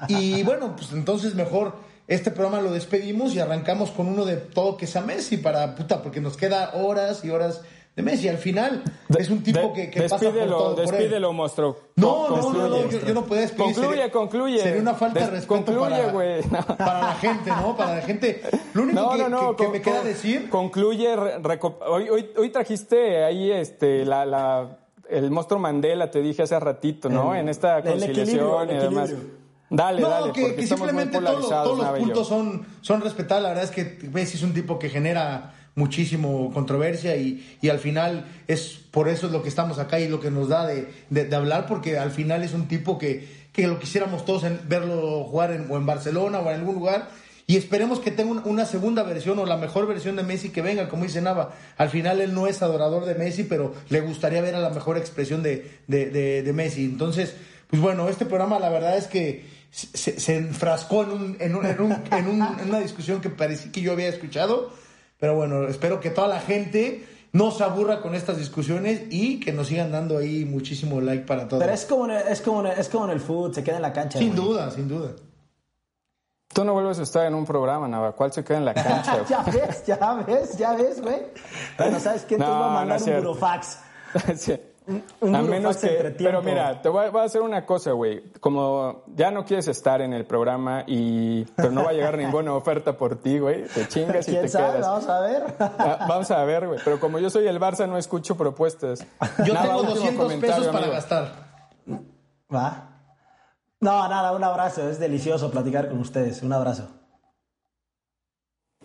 y bueno pues entonces mejor este programa lo despedimos y arrancamos con uno de todo que sea Messi para puta porque nos queda horas y horas de Messi. Al final es un tipo que, que pasa por Despídelo, todo. por despídelo, monstruo. No, no, no, no, yo, yo no puedo despedir. Concluye, Sería- concluye. Sería una falta de respeto concluye, para. No. para la gente, ¿no? Para la gente. Lo único No, que, no, no. que- me queda decir... Concluye. hoy, hoy, hoy trajiste ahí este, la, la, el monstruo Mandela, te dije hace ratito, ¿no? El- en esta conciliación y demás. Dale, no, dale, que, que simplemente todos, los- todos puntos son, son respetables. La verdad es que Messi es un tipo que genera muchísimo controversia y, y al final es por eso es lo que estamos acá y lo que nos da de, de- hablar porque al final es un tipo que, que lo quisiéramos todos en, verlo jugar en, o en Barcelona o en algún lugar y esperemos que tenga un- una segunda versión o la mejor versión de Messi que venga, como dice Nava. Al final él no es adorador de Messi, pero le gustaría ver a la mejor expresión de, de, de- Messi. Entonces, pues bueno, este programa la verdad es que se, enfrascó en, en, un- en un- en una discusión que parecía que yo había escuchado. Pero bueno, espero que toda la gente no se aburra con estas discusiones y que nos sigan dando ahí muchísimo like para todos. Pero es como, en el, es, como en el, es como en el fútbol, se queda en la cancha. Sin güey. duda, sin duda. Tú no vuelves a estar en un programa, Nava. ¿Cuál se queda en la cancha? güey? ya ves, ya ves, ya ves, güey. Bueno, ¿sabes qué? Entonces No, voy a no mandar es un burofax. Un a menos que, pero mira, te voy a, voy a hacer una cosa, güey. Como ya no quieres estar en el programa y pero no va a llegar ninguna oferta por ti, güey, te chingas y ¿Quién te sabe? quedas. Vamos a ver. Ah, Vamos a ver, güey. Pero como yo soy el Barça, no escucho propuestas. Yo Nada, tengo último 200 comentario, pesos para amigo. gastar. ¿Va? No, nada, un abrazo. Es delicioso platicar con ustedes. Un abrazo.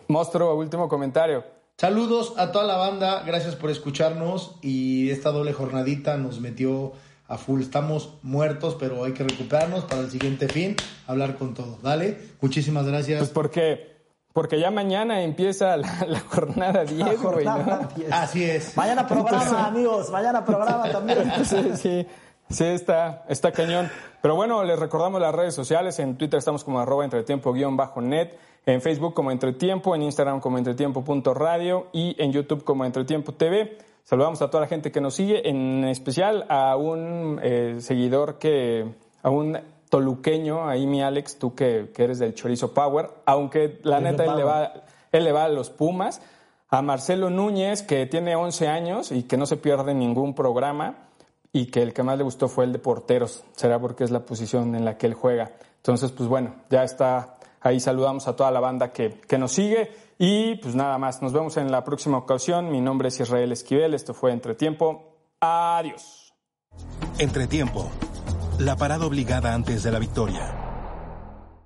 Monstruo, último comentario. Saludos a toda la banda, gracias por escucharnos y esta doble jornadita nos metió a full. Estamos muertos, pero hay que recuperarnos para el siguiente fin, hablar con todo. Dale, muchísimas gracias. Pues porque, porque ya mañana empieza la, la jornada 10, güey, ¿no? Jornada 10. Así es. Mañana programa, amigos. Mañana programa también. Sí, sí, sí, está, está cañón. Pero bueno, les recordamos las redes sociales. En Twitter estamos como arroba entretiempo-net. En Facebook como Entretiempo. En Instagram como entretiempo.radio. Y en YouTube como Entretiempo TV. Saludamos a toda la gente que nos sigue. En especial a un eh, seguidor que... A un toluqueño, ahí mi Alex, tú que, que eres del Chorizo Power. Aunque la neta él le va él le va a los Pumas, a Marcelo Núñez, que tiene 11 años y que no se pierde ningún programa, y que el que más le gustó fue el de porteros, será porque es la posición en la que él juega. Entonces, pues bueno, ya está, ahí saludamos a toda la banda que, que nos sigue, y pues nada más, nos vemos en la próxima ocasión. Mi nombre es Israel Esquivel, esto fue Entretiempo. Adiós. Entretiempo. La parada obligada antes de la victoria.